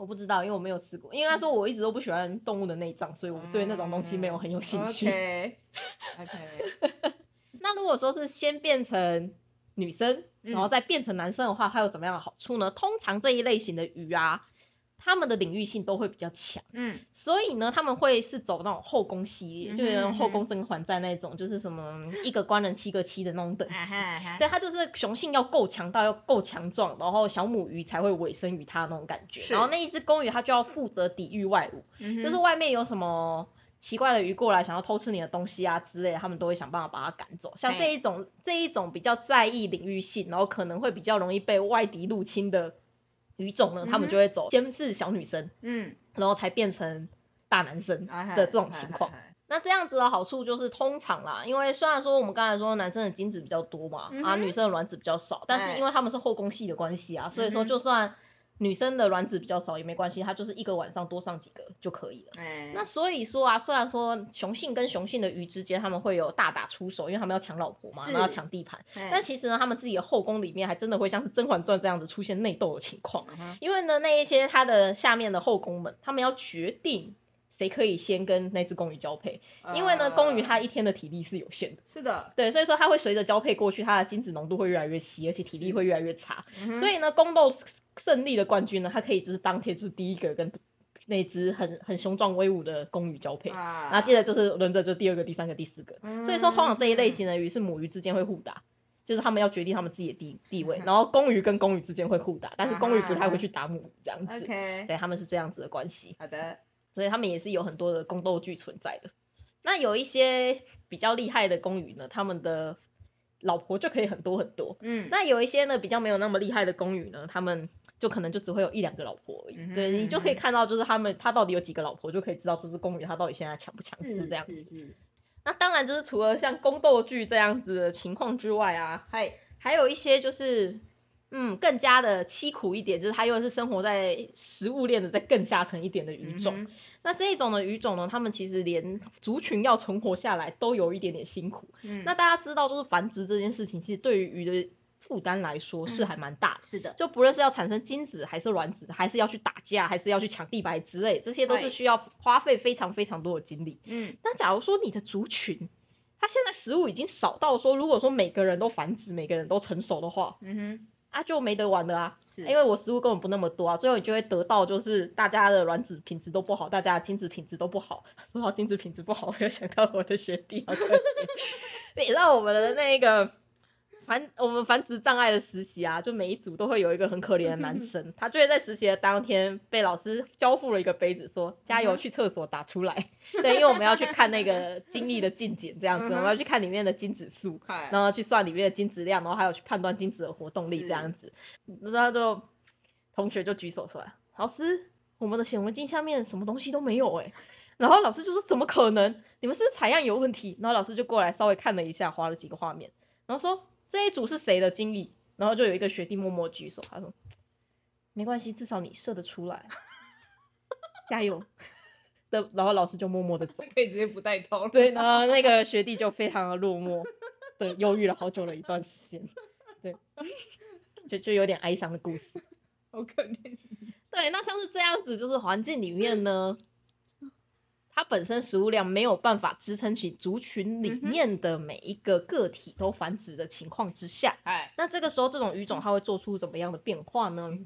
我不知道，因为我没有吃过。因为他说我一直都不喜欢动物的内脏，所以我对那种东西没有很有兴趣。OK [laughs] 那如果说是先变成女生，嗯然后再变成男生的话，它有怎么样的好处呢？通常这一类型的鱼啊，它们的领域性都会比较强，嗯所以呢，他们会是走那种后宫系列，嗯就有嗯哼后宫甄嬛传那种，就是什么一个官人七个妻的那种等级。啊对，它就是雄性要够强大，要够强壮，然后小母鱼才会委身于它那种感觉。然后那一只公鱼它就要负责抵御外物，嗯就是外面有什么奇怪的鱼过来想要偷吃你的东西啊之类的，他们都会想办法把它赶走。像这一种这一种比较在意领域性，然后可能会比较容易被外敌入侵的鱼种呢，他们就会走先是小女生，嗯然后才变成大男生啊的这种情况。。那这样子的好处就是通常啦，因为虽然说我们刚才说男生的精子比较多嘛，啊女生的卵子比较少，但哎是因为他们是后宫系的关系啊，所以说就算女生的卵子比较少也没关系，她就是一个晚上多上几个就可以了。哎，那所以说啊，虽然说雄性跟雄性的鱼之间他们会有大打出手，因为他们要抢老婆嘛，然后要抢地盘，哎但其实呢，他们自己的后宫里面还真的会像是《甄嬛传》这样子出现内斗的情况。嗯因为呢，那一些他的下面的后宫们，他们要决定谁可以先跟那只公鱼交配，因为呢，公鱼它呃一天的体力是有限的，是的，对，所以说它会随着交配过去，它的精子浓度会越来越稀，而且体力会越来越差。所以以呢，宫斗胜利的冠军呢，他可以就是当天就是第一个跟那只很很雄壮威武的公鱼交配，啊，然后接着就是轮着就第二个、第三个、第四个。所以说，通常这一类嗯型的鱼是母鱼之间会互打，就是他们要决定他们自己的地地位，嗯。然后公鱼跟公鱼之间会互打，但是公鱼不太会去打母鱼这样子。对，他们是这样子的关系，好的，所以他们也是有很多的宫斗剧存在的。那有一些比较厉害的公鱼呢，他们的老婆就可以很多很多。嗯，那有一些呢比较没有那么厉害的公鱼呢，他们就可能就只会有一两个老婆而已。嗯对你就可以看到，就是他们他到底有几个老婆，就可以知道这只公鱼它到底现在强不强势这样。是是，那当然就是除了像宫斗剧这样子的情况之外啊，还，还有一些就是，嗯，更加的凄苦一点，就是它又是生活在食物链的再更下层一点的鱼种。嗯那这一种的鱼种呢，它们其实连族群要存活下来都有一点点辛苦。嗯那大家知道，就是繁殖这件事情，其实对于鱼的负担来说是嗯还蛮大的。是的，就不论是要产生精子，还是卵子，还是要去打架，还是要去抢地白之类，这些都是需要花费非常非常多的精力。嗯那假如说你的族群，他现在食物已经少到说，如果说每个人都繁殖，每个人都成熟的话，嗯哼，啊就没得玩了啊。是，因为我食物根本不那么多啊，最后你就会得到就是大家的卵子品质都不好，大家的精子品质都不好。[laughs] 说到精子品质不好，我又想到我的学弟，好可怜。[laughs] 你知道我们的那个繁我们繁殖障碍的实习啊，就每一组都会有一个很可怜的男生，[laughs] 他就会在实习的当天被老师交付了一个杯子，说加油去厕所打出来。[laughs] 对，因为我们要去看那个精力的进检这样子，我们要去看里面的精子数。然后去算里面的精子量，然后还有去判断精子的活动力这样子。然后就同学就举手出来，老师，我们的显微镜下面什么东西都没有哎、然后老师就说怎么可能？你们是不是采样有问题？然后老师就过来稍微看了一下，划了几个画面，然后说这一组是谁的经理？然后就有一个学弟默默举手，他说没关系，至少你射得出来，加油。[laughs] 的，然后老师就默默的走。可以直接不带头了，对，然后那个学弟就非常的落寞的忧郁了好久了一段时间，对，就就有点哀伤的故事。好可怜，对，那像是这样子，就是环境里面呢，它本身食物量没有办法支撑起族群里面的每一个个体都繁殖的情况之下，嗨，那这个时候这种鱼种它会做出怎么样的变化呢？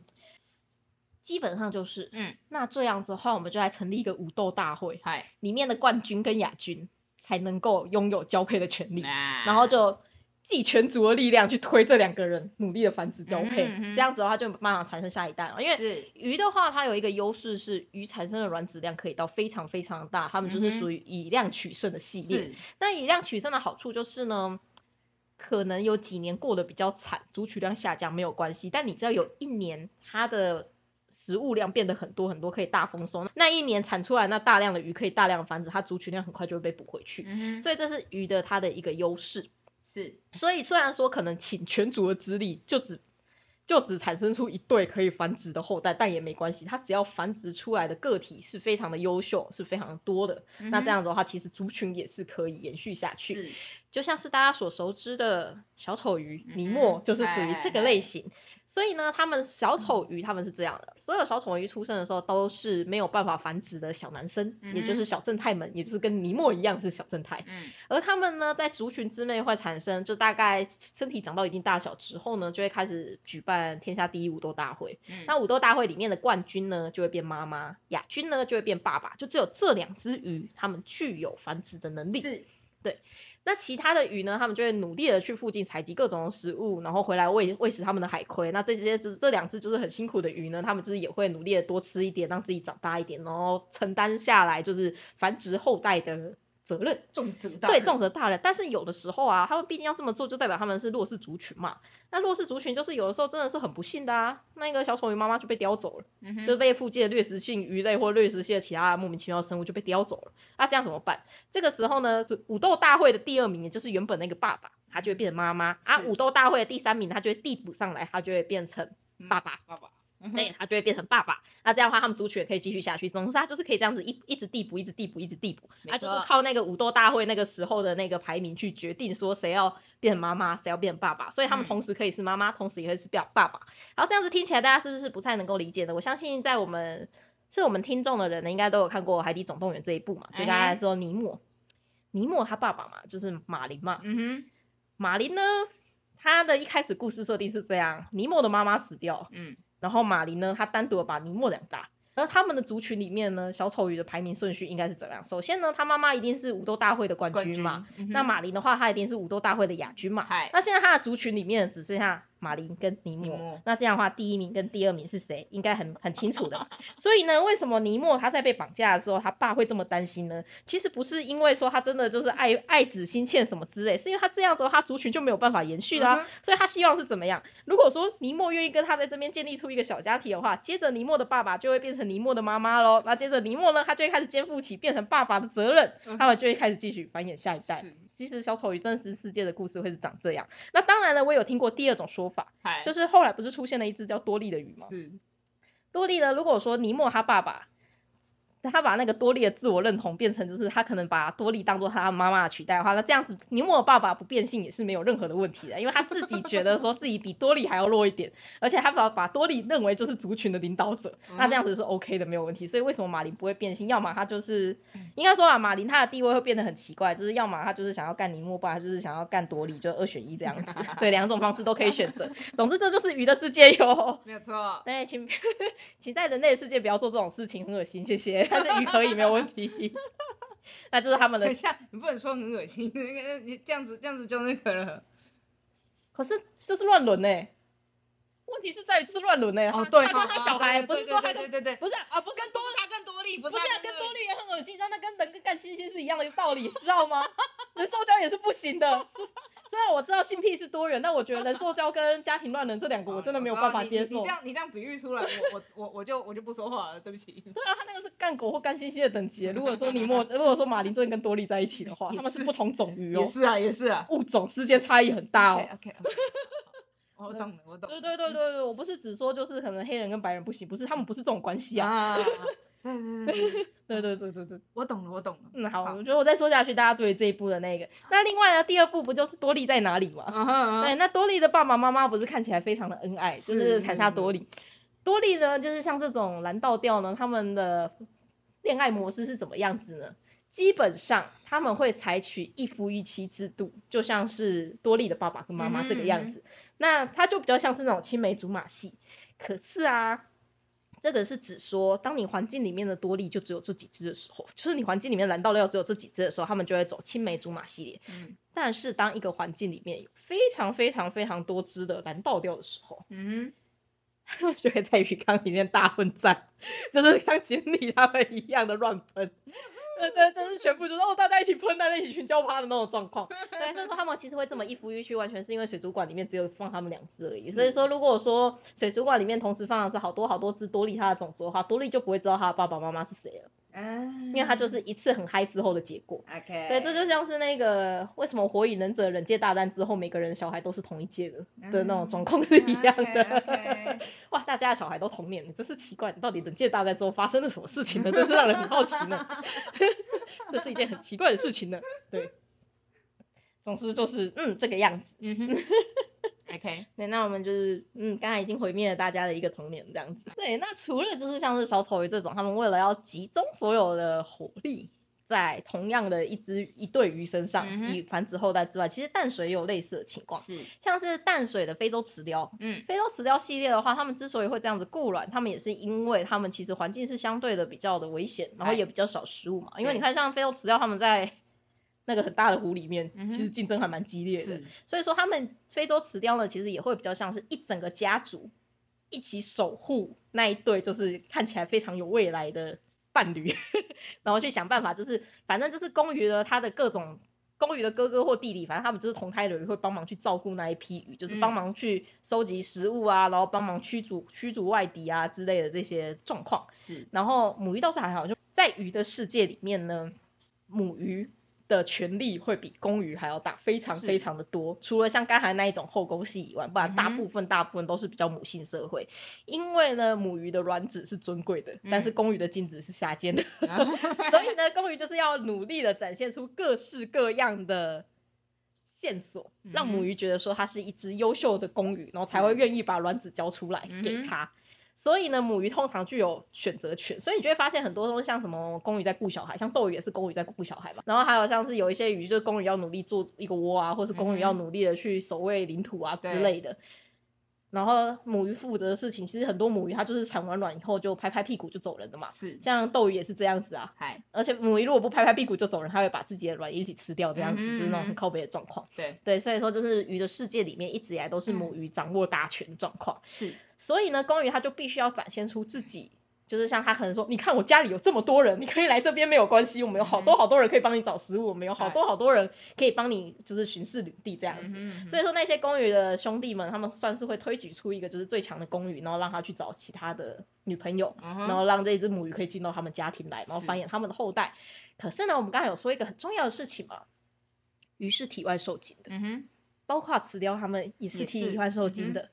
基本上就是，嗯，那这样子的话，我们就来成立一个武斗大会，哎，里面的冠军跟亚军才能够拥有交配的权利，然然后就尽全族的力量去推这两个人努力的繁殖交配，这样子的话就有办法产生下一代了。因为是，鱼的话，它有一个优势是鱼产生的卵子量可以到非常非常大，它们就是属于以量取胜的系列。是，那以量取胜的好处就是呢，可能有几年过得比较惨，族取量下降没有关系，但你只要有一年它的食物量变得很多很多，可以大丰收，那一年产出来那大量的鱼可以大量繁殖，它族群量很快就会被补回去。嗯，所以这是鱼的它的一个优势。是，所以虽然说可能请全族的资力就只就只产生出一对可以繁殖的后代，但也没关系，它只要繁殖出来的个体是非常的优秀，是非常的多的，那这样子的话，其实族群也是可以延续下去。是，就像是大家所熟知的小丑鱼、嗯尼莫，就是属于哎这个类型。所以呢，他们小丑鱼他们是这样的，所有小丑鱼出生的时候都是没有办法繁殖的小男生，嗯也就是小正太们，也就是跟尼莫一样是小正太。嗯，而他们呢，在族群之内会产生，就大概身体长到一定大小之后呢，就会开始举办天下第一武斗大会。嗯那武斗大会里面的冠军呢，就会变妈妈，亚军呢就会变爸爸，就只有这两只鱼，它们具有繁殖的能力。是，那其他的鱼呢，他们就会努力的去附近采集各种食物，然后回来喂喂食他们的海葵。那这些就是这两只就是很辛苦的鱼呢，他们就是也会努力的多吃一点，让自己长大一点，然后承担下来就是繁殖后代的责任。重责大对，任重责大人。但是有的时候啊，他们毕竟要这么做，就代表他们是弱势族群嘛。那弱势族群就是有的时候真的是很不幸的啊。那个小丑鱼妈妈就被叼走了，就被附近的掠食性鱼类或掠食性的其他莫名其妙的生物就被叼走了。那这样怎么办？这个时候呢，武斗大会的第二名，也就是原本那个爸爸，他就会变成妈妈啊。武斗大会的第三名，他就会递补上来，他就会变成爸爸。爸爸，嗯哼对，他就会变成爸爸。那这样的话，他们族群也可以继续下去。总之，他就是可以这样子一一直递补，一直递补，一直递补。他就是靠那个武斗大会那个时候的那个排名去决定说谁要变妈妈，谁要变爸爸。所以他们嗯同时可以是妈妈，同时也会是爸爸爸。然后这样子听起来，大家是不是不太能够理解呢？我相信在我们是我们听众的人呢，应该都有看过《海底总动员》这一部嘛。就刚才说尼莫，尼莫他爸爸嘛，就是马林嘛。嗯哼，马林呢，他的一开始故事设定是这样：尼莫的妈妈死掉，嗯然后马林呢，他单独地把尼莫养大。然后他们的族群里面呢，小丑鱼的排名顺序应该是怎样？首先呢，他妈妈一定是武斗大会的冠军嘛。，嗯那马林的话，他一定是武斗大会的亚军嘛。嗨那现在他的族群里面只剩下马林跟尼莫，尼莫那这样的话，第一名跟第二名是谁？应该很很清楚的。[laughs] 所以呢，为什么尼莫他在被绑架的时候，他爸会这么担心呢？其实不是因为说他真的就是爱爱子心切什么之类，是因为他这样子他族群就没有办法延续啦、嗯所以他希望是怎么样？如果说尼莫愿意跟他在这边建立出一个小家庭的话，接着尼莫的爸爸就会变成尼莫的妈妈喽。那接着尼莫呢，他就会开始肩负起变成爸爸的责任，嗯他们就会开始继续繁衍下一代。其实小丑鱼真实世界的故事会是长这样。那当然了，我有听过第二种说法，嗨就是后来不是出现了一只叫多利的鱼吗？是多利呢，如果说尼莫他爸爸，他把那个多利的自我认同变成就是他可能把多利当做他妈妈取代的话，那这样子尼莫爸爸不变性也是没有任何的问题的，因为他自己觉得说自己比多利还要弱一点，而且他把把多利认为就是族群的领导者，那这样子是 OK 的，没有问题。所以为什么马林不会变性？要么他就是应该说啊，马林他的地位会变得很奇怪，就是要么他就是想要干尼莫，不然就是想要干多利，就二选一这样子，[laughs] 对，两种方式都可以选择。总之这就是鱼的世界哟。没有错，[laughs] 对，请 [laughs] 请在人类的世界不要做这种事情，很恶心，谢谢。但是鱼可以没有问题，[laughs] 那就是他们的等一。下，你不能说很恶心，那个你这样子这样子就那个了。可是这是乱伦呢，问题是在于这是乱伦呢。哦，对，他跟他小孩不是说他跟对对对对，不是啊，不是跟多不不是啊他那个跟多利也很恶心，让那跟人跟干猩猩是一样的道理，知道吗？人兽交也是不行的。[laughs] 虽然我知道性癖是多元，但我觉得人兽交跟家庭乱伦这两个我真的没有办法接受你你这。样你这样比喻出来，我我我我就我就不说话了，对不起。对啊，他那个是干狗或干猩猩的等级。如果说你莫，[laughs] 如果说马林真的跟多利在一起的话，他们是不同种鱼哦，也是啊，也是啊。物种之间差异很大哦。OK OK，我懂了，我懂了。对对对对对，我不是只说就是可能黑人跟白人不行，不是他们不是这种关系啊。啊，对对对对，对对对我懂了，我懂了。嗯好，好我觉得我再说下去，大家对于这一部的那个，那另外呢，第二部不就是多利在哪里吗？对，那多利的爸爸妈妈不是看起来非常的恩爱，就是是才差多利。多利呢，就是像这种蓝道调呢，他们的恋爱模式是怎么样子呢？基本上他们会采取一夫一妻制度，就像是多利的爸爸跟妈妈这个样子。那他就比较像是那种青梅竹马系。可是啊，这个是指说，当你环境里面的多利就只有这几只的时候，就是你环境里面蓝道料只有这几只的时候，他们就会走青梅竹马系列。嗯但是当一个环境里面有非常非常非常多只的蓝倒掉的时候，嗯 [laughs] 就会在鱼缸里面大混战，[laughs] 就是像锦鲤他们一样的乱喷。[laughs] 呃，这真是全部就是哦，大家一起喷，大家一起群交趴的那种状况。[laughs] 对，所以说他们其实会这么一夫一妻，完全是因为水族馆里面只有放他们两只而已。所以说，如果说水族馆里面同时放的是好多好多只多利它的种族的话，多利就不会知道他的爸爸妈妈是谁了，嗯，因为他就是一次很嗨之后的结果。OK。对，这就像是那个为什么火影忍者忍界大战之后，每个人的小孩都是同一届的的那种状况是一样的。[laughs] 哇，大家的小孩都同年，真是奇怪，到底忍界大战之后发生了什么事情呢？真是让人很好奇呢。[laughs] 这是一件很奇怪的事情呢。对，总之就是嗯这个样子。嗯哼 [laughs]，OK，对，那我们就是嗯，刚才已经毁灭了大家的一个童年这样子。对，那除了就是像是小丑鱼这种，他们为了要集中所有的火力在同样的一只一对鱼身上，嗯以繁殖后代之外，其实淡水也有类似的情况，是，像是淡水的非洲雌鲷。嗯非洲雌鲷系列的话，他们之所以会这样子固卵，他们也是因为他们其实环境是相对的比较的危险，然后哎也比较少食物嘛。因为你看像非洲雌鲷，他们在那个很大的湖里面，嗯其实竞争还蛮激烈的。是，所以说他们非洲雌鲷呢，其实也会比较像是一整个家族一起守护那一对，就是看起来非常有未来的伴侣，[laughs] 然后去想办法，就是反正就是公鱼呢，它的各种公鱼的哥哥或弟弟，反正他们就是同胎的鱼，会帮忙去照顾那一批鱼，就是帮嗯忙去收集食物啊，然后帮忙驱逐驱逐外敌啊之类的这些状况。是，然后母鱼倒是还好，就在鱼的世界里面呢，母鱼的权力会比公鱼还要大，非常非常的多。除了像刚才那一种后宫戏以外，不然大部分大部分都是比较母性社会。因为呢，母鱼的卵子是尊贵的，但是嗯公鱼的精子是下贱的，[laughs] 所以呢，公鱼就是要努力的展现出各式各样的。线索让母鱼觉得说它是一只优秀的公鱼，然后才会愿意把卵子交出来给它。所以呢，母鱼通常具有选择权，所以你就会发现很多东西，像什么公鱼在顾小孩，像斗鱼也是公鱼在顾小孩嘛。然后还有像是有一些鱼，就是公鱼要努力做一个窝啊，或是公鱼要努力的去守卫领土啊之类的。然后母鱼负责的事情，其实很多母鱼它就是产完卵以后就拍拍屁股就走人的嘛。是，像斗鱼也是这样子啊，嗨，而且母鱼如果不拍拍屁股就走人，它会把自己的卵一起吃掉，这样子、嗯就是那种很靠背的状况。对，对，所以说就是鱼的世界里面一直以来都是嗯母鱼掌握大权的状况。是，所以呢，公鱼它就必须要展现出自己，就是像他可能说，你看我家里有这么多人，你可以来这边没有关系，我们有好多好多人可以帮你找食物，我们有好多好多人可以帮你就是巡视领地这样子。所以说那些公鱼的兄弟们，他们算是会推举出一个就是最强的公鱼，然后让他去找其他的女朋友，然后让这只母鱼可以进到他们家庭来，然后繁衍他们的后代。可是呢，我们刚才有说一个很重要的事情嘛，鱼是体外受精的。嗯哼，包括雌雕它们也是体外受精的。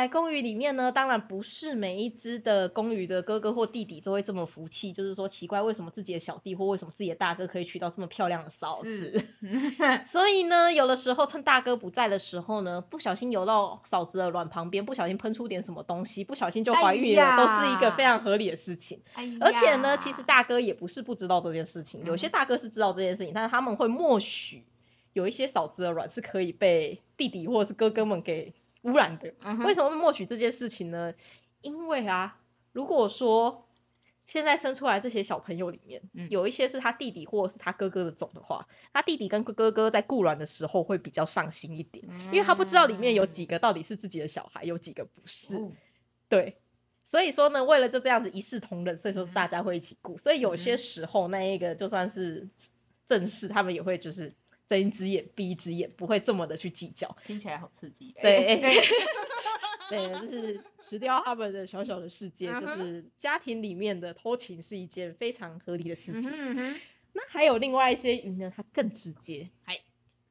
哎，公鱼里面呢，当然不是每一只的公鱼的哥哥或弟弟都会这么服气，就是说奇怪为什么自己的小弟或为什么自己的大哥可以娶到这么漂亮的嫂子。[laughs] 所以呢，有的时候趁大哥不在的时候呢，不小心游到嫂子的卵旁边，不小心喷出点什么东西，不小心就怀孕了，哎都是一个非常合理的事情。哎而且呢，其实大哥也不是不知道这件事情，有些嗯大哥是知道这件事情，但是他们会默许有一些嫂子的卵是可以被弟弟或者是哥哥们给污染的。嗯为什么会默许这件事情呢？因为啊，如果说现在生出来这些小朋友里面，嗯有一些是他弟弟或者是他哥哥的种的话，他弟弟跟哥哥在顾卵的时候会比较上心一点，因为他不知道里面有几个到底是自己的小孩，有几个不是。哦对，所以说呢，为了就这样子一视同仁，所以说嗯大家会一起顾。所以有嗯些时候那一个就算是正式，他们也会就是睁一只眼闭一只眼，不会这么的去计较。听起来好刺激。对 [laughs] 哎 [laughs] 对，就是吃掉他们的小小的世界，就是家庭里面的偷情是一件非常合理的事嗯情。哼嗯哼那还有另外一些鱼呢，它更直接，嗨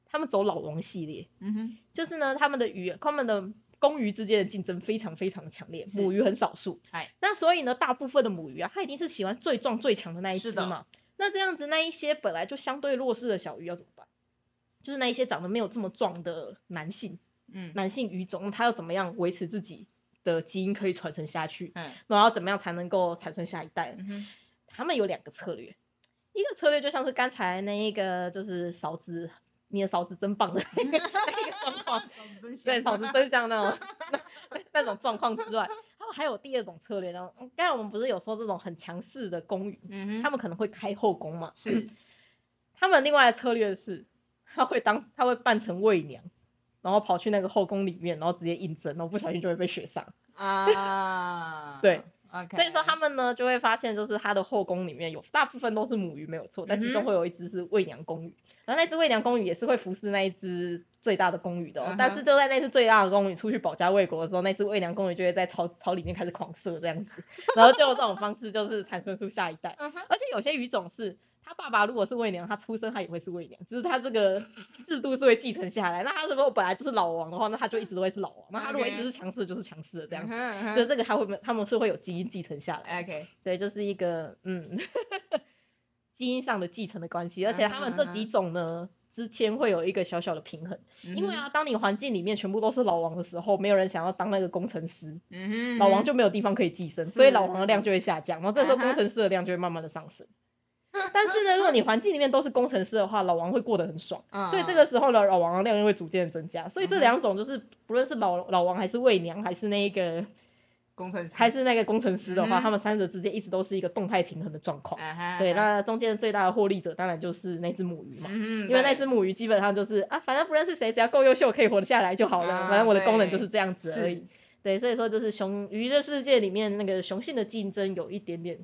他们走老王系列，嗯哼，就是呢，他们的鱼，他们的公鱼之间的竞争非常非常的强烈，母鱼很少数。嗨，那所以呢，大部分的母鱼啊，它一定是喜欢最壮最强的那一只嘛。那这样子，那一些本来就相对弱势的小鱼要怎么办？就是那一些长得没有这么壮的男性嗯。男性鱼种，他要怎么样维持自己的基因可以传承下去？嗯。然后怎么样才能够产生下一代？嗯，他们有两个策略，一个策略就像是刚才那一个，就是嫂子，你的嫂子真棒的那个那个状况，[laughs] 对，嫂子真香那种那那那种状况之外，他们还有第二种策略，然后嗯刚才我们不是有说这种很强势的公鱼，嗯哼，他们可能会开后宫嘛，是。[clears throat] 他们另外的策略是，他会当他会扮成卫娘，然后跑去那个后宫里面，然后直接应征，然后不小心就会被选上。啊，[laughs] 对，OK，所以说他们呢就会发现，就是他的后宫里面有大部分都是母鱼没有错，但其中会有一只是卫娘公鱼，然后那只卫娘公鱼也是会服侍那一只最大的公鱼的、哦但是就在那只最大的公鱼出去保家卫国的时候，那只卫娘公鱼就会在巢巢里面开始狂射这样子，[laughs] 然后就用这种方式就是产生出下一代，而且有些鱼种是。他爸爸如果是魏娘，他出生他也会是魏娘，就是他这个制度是会继承下来。那他如果本来就是老王的话，那他就一直都会是老王。那他如果一直是强势，就是强势的这样就这个他会他们是会有基因继承下来。OK，对，就是一个嗯 [laughs] 基因上的继承的关系，而且他们这几种呢之间会有一个小小的平衡，因为啊，当你环境里面全部都是老王的时候，没有人想要当那个工程师，老王就没有地方可以寄生，是所以老王的量就会下降，然后这时候工程师的量就会慢慢的上升。[laughs] 但是呢，如果你环境里面都是工程师的话，老王会过得很爽，嗯所以这个时候呢，老王的量又会逐渐增加。所以这两种就是不论是老老王还是魏娘，还是那一个工程师。还是那个工程师的话，嗯他们三者之间一直都是一个动态平衡的状况。啊对，那中间最大的获利者当然就是那只母鱼嘛，嗯因为那只母鱼基本上就是啊，反正不认识谁，只要够优秀可以活得下来就好了，啊反正我的功能就是这样子而已。对，所以说就是雄鱼的世界里面那个雄性的竞争有一点点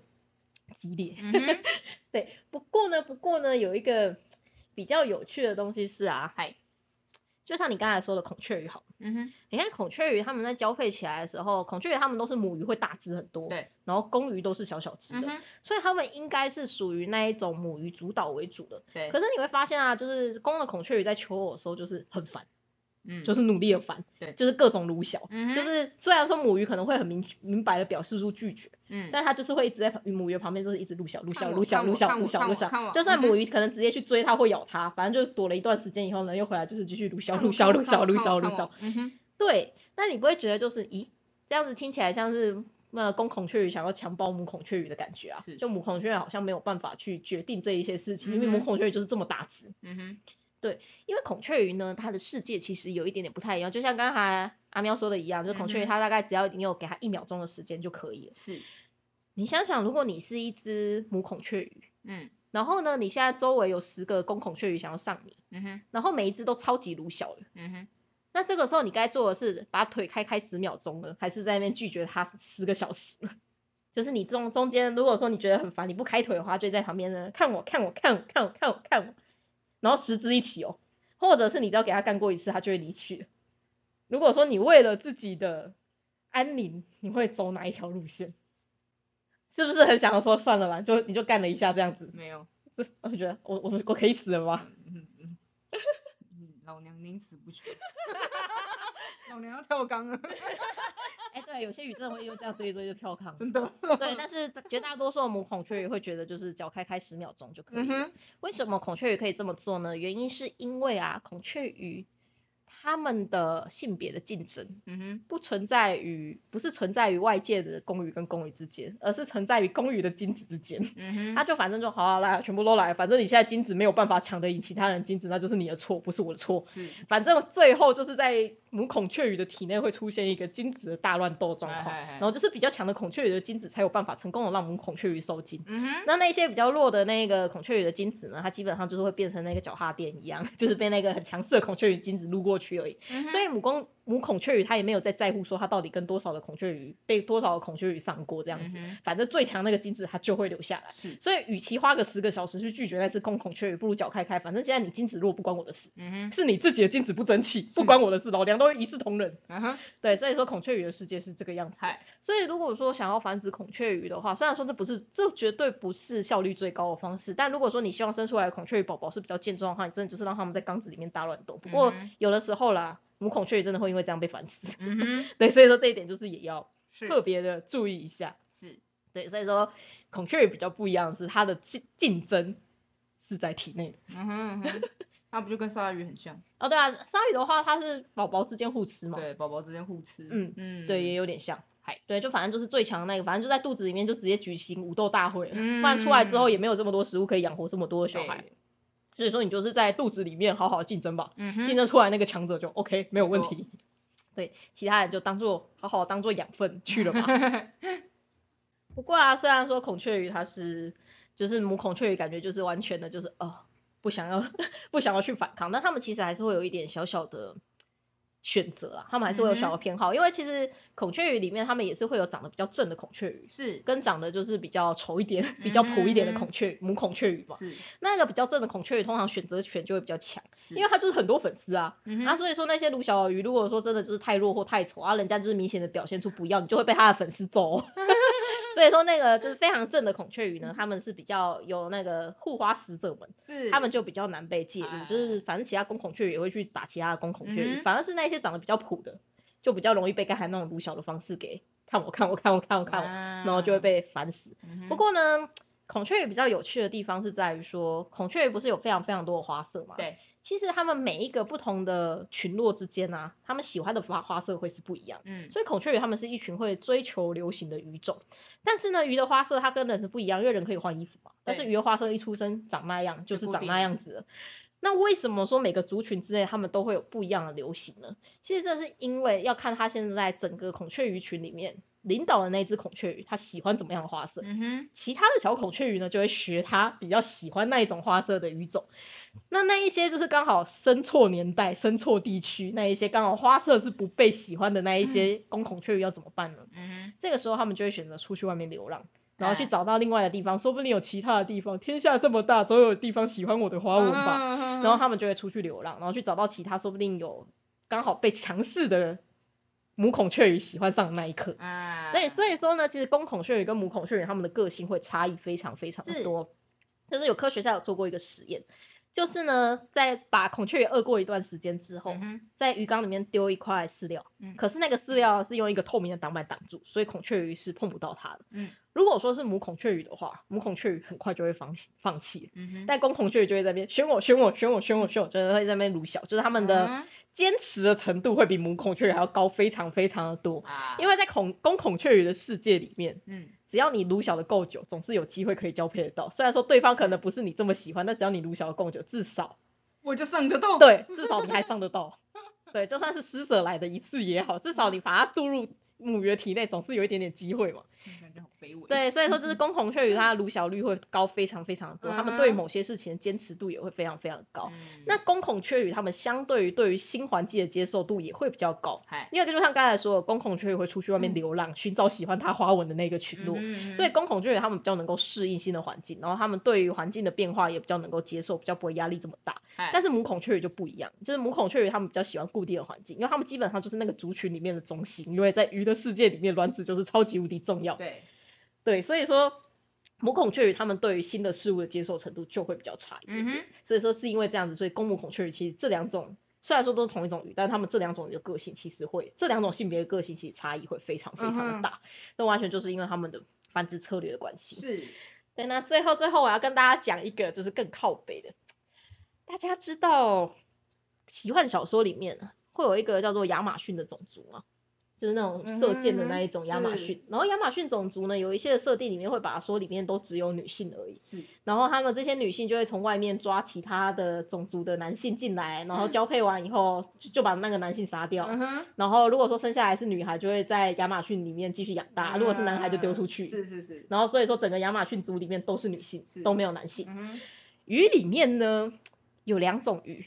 激烈。[laughs] 对，不过呢，不过呢，有一个比较有趣的东西是啊，嗨，就像你刚才说的孔雀鱼好，嗯哼，你看孔雀鱼它们在交配起来的时候，孔雀鱼它们都是母鱼会大只很多，对，然后公鱼都是小小只的，嗯，所以它们应该是属于那一种母鱼主导为主的。对，可是你会发现啊，就是公的孔雀鱼在求偶的时候就是很烦，嗯，就是努力的烦，对就是各种撸小，嗯就是虽然说母鱼可能会很明明白的表示出拒绝，嗯，但它就是会一直在母鱼旁边，就是一直撸小、撸小、撸小、撸小、撸小。就算母鱼可能直接去追它或咬它，反正就躲了一段时间以后呢，又回来就是继续撸小、撸小、撸小、撸小、撸小。嗯哼，对，那你不会觉得就是，咦，这样子听起来像是那公孔雀鱼想要强暴母孔雀鱼的感觉啊？就母孔雀鱼好像没有办法去决定这一些事情，因为母孔雀鱼就是这么大只。嗯哼，因为孔雀鱼呢，它的世界其实有一点点不太一样，就像刚才阿喵说的一样，就是孔雀鱼它大概只要你有给它一秒钟的时间就可以了。是，你想想，如果你是一只母孔雀鱼，嗯然后呢，你现在周围有十个公孔雀鱼想要上你，嗯哼，然后每一只都超级鲁小的，嗯哼，那这个时候你该做的是把腿开开十秒钟呢，还是在那边拒绝它十个小时呢？[laughs] 就是你中中间，如果说你觉得很烦，你不开腿的话，就在旁边呢看我看我看我看我看我看我，然后十只一起哦，或者是你只要给他干过一次，他就会离去。如果说你为了自己的安宁，你会走哪一条路线？是不是很想要说算了吧，就你就干了一下这样子？没有，是我就觉得我我我可以死了吗？嗯嗯嗯，老娘宁死不屈，[laughs] 老娘要跳缸了，哎、对，有些鱼真的会因为这样追一追就跳坑。真的，对，但是绝大多数的母孔雀鱼会觉得就是脚开开十秒钟就可以了。嗯，为什么孔雀鱼可以这么做呢？原因是因为啊，孔雀鱼它们的性别的竞争嗯哼，不存在于不是存在于外界的公鱼跟公鱼之间，而是存在于公鱼的精子之间。嗯哼，他就反正就好啊，来，全部都来，反正你现在精子没有办法抢得赢其他人精子，那就是你的错，不是我的错。是，反正最后就是在母孔雀鱼的体内会出现一个精子的大乱斗状况，哎哎哎然后就是比较强的孔雀鱼的精子才有办法成功的让母孔雀鱼受精。嗯哼，那那些比较弱的那个孔雀鱼的精子呢，它基本上就是会变成那个脚踏垫一样，[laughs] 就是被那个很强势的孔雀鱼精子撸过去而已。嗯所以母公母孔雀鱼它也没有在在乎说它到底跟多少的孔雀鱼被多少的孔雀鱼上过这样子，嗯反正最强那个精子它就会留下来。是，所以，与其花个十个小时去拒绝那只公孔雀鱼，不如脚开开，反正现在你精子弱不关我的事，嗯哼，是你自己的精子不争气，不关我的事，老娘都一视同仁。嗯哼，对，所以说孔雀鱼的世界是这个样子。所以如果说想要繁殖孔雀鱼的话，虽然说这不是，这绝对不是效率最高的方式，但如果说你希望生出来的孔雀鱼宝宝是比较健壮的话，你真的就是让他们在缸子里面大乱斗。不过有的时候啦，母孔雀鱼真的会因为这样被烦死。嗯哼，[laughs] 对，所以说这一点就是也要特别的注意一下。是，对，所以说孔雀鱼比较不一样的是它的竞竞争是在体内的。嗯哼嗯哼，那不就跟鲨鱼很像？[laughs] 哦，对啊，鲨鱼的话，它是宝宝之间互吃嘛。对，宝宝之间互吃，嗯嗯，对，也有点像。嗨，对，就反正就是最强的那个，反正就在肚子里面就直接举行武斗大会了，嗯不然出来之后也没有这么多食物可以养活这么多的小孩。对，所以说你就是在肚子里面好好的竞争吧，竞争出来那个强者就 OK 没有问没题。对，其他人就当做好好地当做养分去了吧。[laughs] 不过啊，虽然说孔雀鱼它是就是母孔雀鱼，感觉就是完全的就是哦不想要 [laughs] 不想要去反抗，但他们其实还是会有一点小小的选择啊，他们还是会有小的偏好，因为其实孔雀鱼里面他们也是会有长得比较正的孔雀鱼，是跟长得就是比较丑一点、比较普一点的孔雀母孔雀鱼嘛。是，那个比较正的孔雀鱼通常选择权就会比较强，因为它就是很多粉丝啊。啊，所以说那些卢小鱼，如果说真的就是太弱或太丑啊，人家就是明显的表现出不要，你就会被他的粉丝揍哦。[laughs] 所以说那个就是非常正的孔雀鱼呢，他们是比较有那个护花使者们，是，他们就比较难被介入，哎就是反正其他公孔雀鱼也会去打其他的公孔雀鱼，嗯反而是那些长得比较普的，就比较容易被刚才那种卢小的方式给看我看我看我看我看我，然然后就会，被烦死。嗯不过呢，孔雀鱼比较有趣的地方是在于说，孔雀鱼不是有非常非常多的花色嘛？对，其实他们每一个不同的群落之间啊，他们喜欢的花花色会是不一样。嗯，所以孔雀鱼他们是一群会追求流行的鱼种，但是呢，鱼的花色它跟人是不一样，因为人可以换衣服嘛，但是对鱼的花色一出生长那样，就是长那样子了。那为什么说每个族群之内他们都会有不一样的流行呢？其实这是因为要看它现在整个孔雀鱼群里面领导的那只孔雀鱼，它喜欢怎么样的花色。嗯哼，其他的小孔雀鱼呢，就会学它比较喜欢那一种花色的鱼种。那那一些就是刚好生错年代、生错地区，那一些刚好花色是不被喜欢的那一些公孔雀鱼要怎么办呢？嗯这个时候他们就会选择出去外面流浪。然后去哎找到另外的地方，说不定有其他的地方，天下这么大，总有地方喜欢我的花纹吧。吧然后他们就会出去流浪，然后去找到其他，说不定有刚好被强势的母孔雀鱼喜欢上的那一刻。啊，对，所以说呢，其实公孔雀鱼跟母孔雀鱼它们的个性会差异非常非常多。就是有科学家有做过一个实验，就是呢，在把孔雀鱼饿过一段时间之后，嗯在鱼缸里面丢一块饲料，嗯可是那个饲料是用一个透明的挡板挡住，所以孔雀鱼是碰不到它的。嗯如果说是母孔雀鱼的话，母孔雀鱼很快就会放弃放弃，嗯，但公孔雀鱼就会在那边选我选我选我选我选我，就是会在那边撸小，就是他们的嗯坚持的程度会比母孔雀鱼还要高非常非常的多。啊，因为在孔公孔雀鱼的世界里面，嗯只要你撸小的够久，总是有机会可以交配得到。虽然说对方可能不是你这么喜欢，但只要你撸小的够久，至少我就上得到，对，至少你还上得到。对，就算是施舍来的一次也好，至少你把它注入母鱼的体内，总是有一点点机会嘛。感觉好卑微，对，所以说就是公孔雀鱼它的撸小率会高非常非常的多，它们对某些事情的坚持度也会非常非常的高。嗯，那公孔雀鱼它们相对于对于新环境的接受度也会比较高，嗨，因为就像刚才说的，公孔雀鱼会出去外面流浪，寻找喜欢它花纹的那个群落。嗯所以公孔雀鱼它们比较能够适应新的环境，然后它们对于环境的变化也比较能够接受，比较不会压力这么大。但是是母孔雀鱼就不一样，就是母孔雀鱼它们比较喜欢固定的环境，因为它们基本上就是那个族群里面的中心，因为在鱼的世界里面，卵子就是超级无敌重要。对，对，所以说母孔雀鱼它们对于新的事物的接受程度就会比较差一点点。嗯哼，所以说是因为这样子，所以公母孔雀鱼其实这两种虽然说都是同一种鱼，但它们这两种鱼的个性其实会，这两种性别的个性其实差异会非常非常的大，那、完全就是因为它们的繁殖策略的关系。是，对，那最后最后我要跟大家讲一个就是更靠北的，大家知道奇幻小说里面会有一个叫做亚马逊的种族吗？就是那种射箭的那一种亚马逊，然后亚马逊种族呢，有一些的设定里面会把它说里面都只有女性而已，是，然后他们这些女性就会从外面抓其他的种族的男性进来，然后交配完以后就就把那个男性杀掉，嗯，然后如果说生下来是女孩，就会在亚马逊里面继续养大；如果是男孩就丢出去。是是是，然后所以说整个亚马逊族里面都是女性是，都没有男性。嗯，鱼里面呢有两种鱼，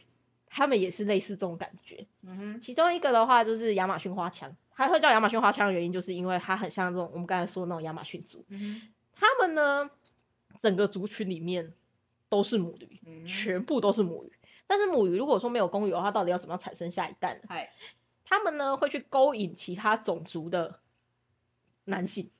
它们也是类似这种感觉。嗯哼，其中一个的话就是亚马逊花枪，它会叫亚马逊花枪的原因就是因为它很像这种我们刚才说的那种亚马逊族。嗯哼，它们呢整个族群里面都是母鱼，嗯，全部都是母鱼。但是母鱼如果说没有公鱼的话，它到底要怎么样产生下一代呢？嗨，它们呢会去勾引其他种族的男性，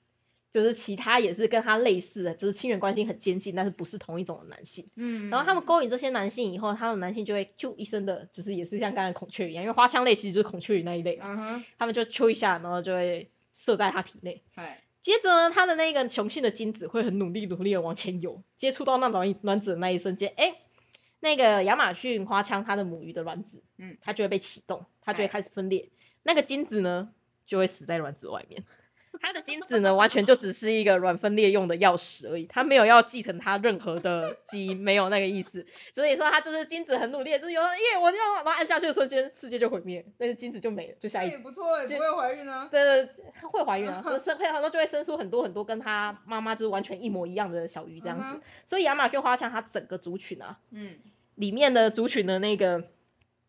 就是其他也是跟它类似的，就是亲缘关系很接近，但是不是同一种的男性。嗯，然后他们勾引这些男性以后，他们男性就会啾一声的，就是也是像刚才孔雀一样，因为花腔类其实就是孔雀鱼那一类，嗯哼，他们就啾一下，然后就会射在他体内。嗨，接着呢，他的那个雄性的精子会很努力努力的往前游，接触到那卵卵子的那一瞬间，哎，那个亚马逊花腔它的母鱼的卵子，嗯，它就会被启动，它就会哎开始分裂，那个精子呢就会死在卵子外面。它的精子呢，[laughs] 完全就只是一个卵分裂用的钥匙而已，它没有要继承它任何的基因，没有那个意思。所以说它就是精子很努力，就是有耶，我要然后按下去的瞬间，世界就毁灭，那个精子就没了，就下一那也不错，也就不会怀孕啊，对对，对会怀孕啊，[laughs] 就是生会很多就会生出很多很多跟它妈妈就是完全一模一样的小鱼这样子。所以亚马逊花枪它整个族群啊，嗯，里面的族群的那个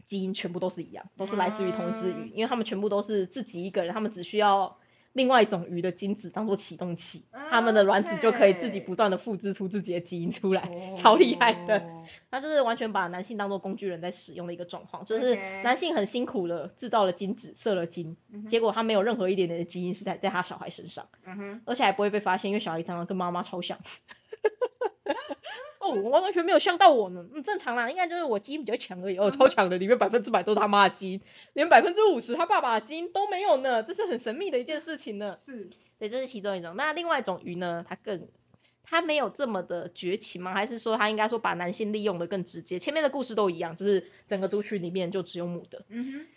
基因全部都是一样，都是来自于同一只鱼，嗯因为他们全部都是自己一个人，他们只需要另外一种鱼的精子当做启动器，他们的卵子就可以自己不断的复制出自己的基因出来，超厉害的。[laughs] 哦，它就是完全把男性当做工具人在使用的一个状况，就是男性很辛苦的制造了精子，射了精，嗯结果他没有任何一点点的基因是在在他小孩身上，嗯，而且还不会被发现，因为小孩常常跟妈妈超像。[laughs] 哦，我完全没有像到我呢，嗯，正常啦，应该就是我基因比较强而已，哦，超强的，里面百分之百都是他妈的基因，连百分之五十他爸爸的基因都没有呢，这是很神秘的一件事情呢。是，对，这是其中一种。那另外一种鱼呢，它更，它没有这么的绝情吗？还是说它应该说把男性利用的更直接？前面的故事都一样，就是整个族群里面就只有母的。嗯哼，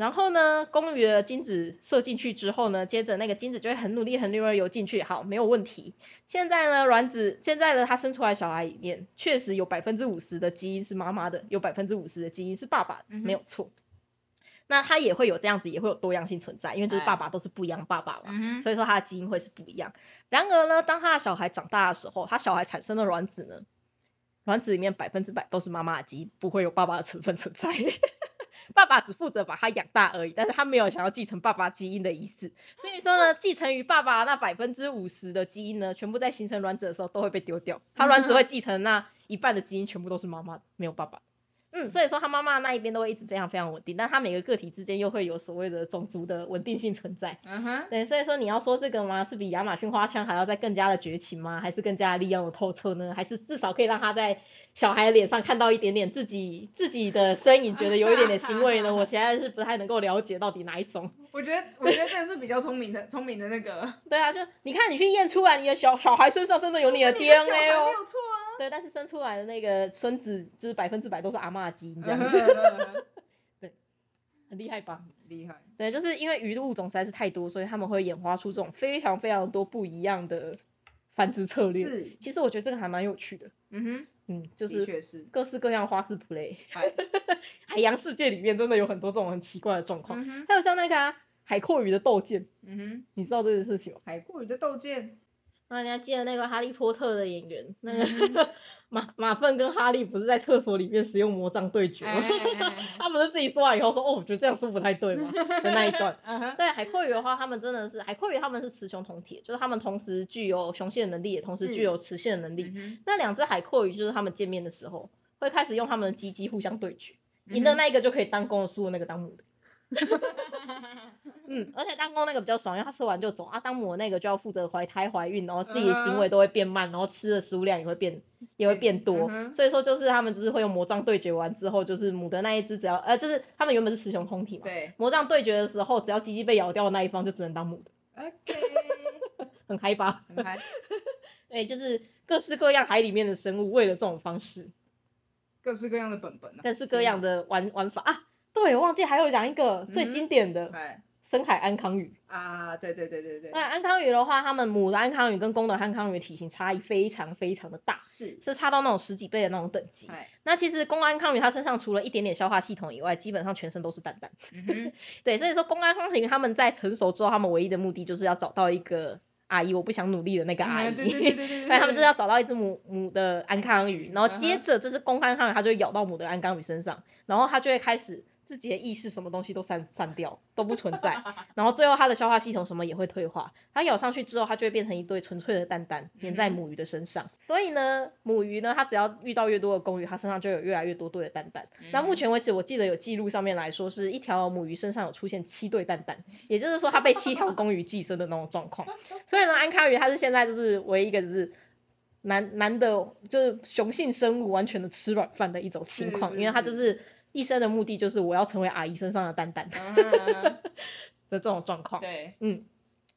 然后呢，公鱼的精子射进去之后呢，接着那个精子就会很努力、很努力游进去，好，没有问题。现在呢，卵子现在呢，它生出来小孩里面确实有百分之五十的基因是妈妈的，有百分之五十的基因是爸爸没有错。那它也会有这样子，也会有多样性存在，因为就是哎爸爸都是不一样爸爸嘛，嗯，所以说他的基因会是不一样。然而呢，当他的小孩长大的时候，他小孩产生的卵子呢，卵子里面百分之百都是妈妈的基因，不会有爸爸的成分存在。爸爸只负责把他养大而已，但是他没有想要继承爸爸基因的意思。所以说呢，继承于爸爸那百分之五十的基因呢，全部在形成卵子的时候都会被丢掉，他卵子会继承那一半的基因全部都是妈妈，没有爸爸。嗯，所以说他妈妈那一边都会一直非常非常稳定，但他每个个体之间又会有所谓的种族的稳定性存在。嗯哼，对，所以说你要说这个吗？是比亚马逊花枪还要再更加的绝情吗？还是更加利用的透彻呢？还是至少可以让他在小孩脸上看到一点点自己自己的身影，觉得有一点点欣慰呢？我现在是不太能够了解到底哪一种。我觉得我觉得这是比较聪明的聪明的那个。对啊，就你看你去验出来你的小小孩身上真的有你的 DNA 哦。没有错啊。对，但是生出来的那个孙子就是百分之百都是阿嬷基因这样嗯子。[laughs] 对，很厉害吧？厉害。对，就是因为鱼的物种实在是太多，所以他们会演化出这种非常非常多不一样的繁殖策略。是，其实我觉得这个还蛮有趣的，嗯哼嗯，就是。各式各样花式 play。哎海洋世界里面真的有很多这种很奇怪的状况，嗯，还有像那个、啊、海阔鱼的斗剑，嗯哼，你知道这件事情吗？海阔鱼的斗剑。那你还记得那个哈利波特的演员，那个、嗯 [laughs] 马马粪跟哈利不是在厕所里面使用魔杖对决吗？[laughs] 哎哎哎哎他不是自己说完以后说，哦，我觉得这样说不太对吗？的那一段。嗯，对海阔鱼的话，他们真的是海阔鱼，他们是雌雄同体，就是他们同时具有雄性的能力，也同时具有雌性的能力。嗯那两只海阔鱼就是他们见面的时候，会开始用他们的鸡鸡互相对决，哼赢的那一个就可以当公的，输的那个当母的。[laughs] 嗯嗯，而且当公那个比较爽，因为他吃完就走啊，当母那个就要负责怀胎怀孕，然后自己的行为都会变慢，然后吃的食物量也会变也会变多，嗯所以说就是他们就是会用魔杖对决完之后，就是母的那一只只要呃就是他们原本是雌雄同体嘛，对。魔杖对决的时候，只要鸡鸡被咬掉的那一方就只能当母的，，OK，[laughs] 很嗨吧？很嗨，[laughs] 对，就是各式各样海里面的生物为了这种方式，各式各样的本本啊，各式各样的玩玩法啊。对，我忘记还有讲一个最经典的哎深海安康鱼。啊，对对对对对，那安康鱼的话，它们母的安康鱼跟公的安康鱼体型差异非常非常的大，是，是差到那种十几倍的那种等级。哎，那其实公安康鱼它身上除了一点点消化系统以外，基本上全身都是蛋蛋。嗯，[laughs] 对，所以说公安康鱼它们在成熟之后，它们唯一的目的就是要找到一个阿姨，我不想努力的那个阿姨。嗯对对对对对对，所以 [laughs] 他们就是要找到一只母母的安康鱼，然后接着这只公安康鱼，它就会咬到母的安康鱼身上，然后它就会开始自己的意识什么东西都散散掉，都不存在，[laughs] 然后最后它的消化系统什么也会退化，它咬上去之后，它就会变成一堆纯粹的蛋蛋粘在母鱼的身上。所以呢，母鱼呢，它只要遇到越多的公鱼，它身上就有越来越多对的蛋蛋。那目前为止，我记得有记录上面来说，是一条母鱼身上有出现七对蛋蛋，也就是说它被七条公鱼寄生的那种状况。[laughs] 所以呢，安康鱼它是现在就是唯一一个就是男男的，就是雄性生物完全的吃软饭的一种情况，因为它就是一生的目的就是我要成为阿姨身上的蛋蛋 [laughs] 的这种状况。对，嗯，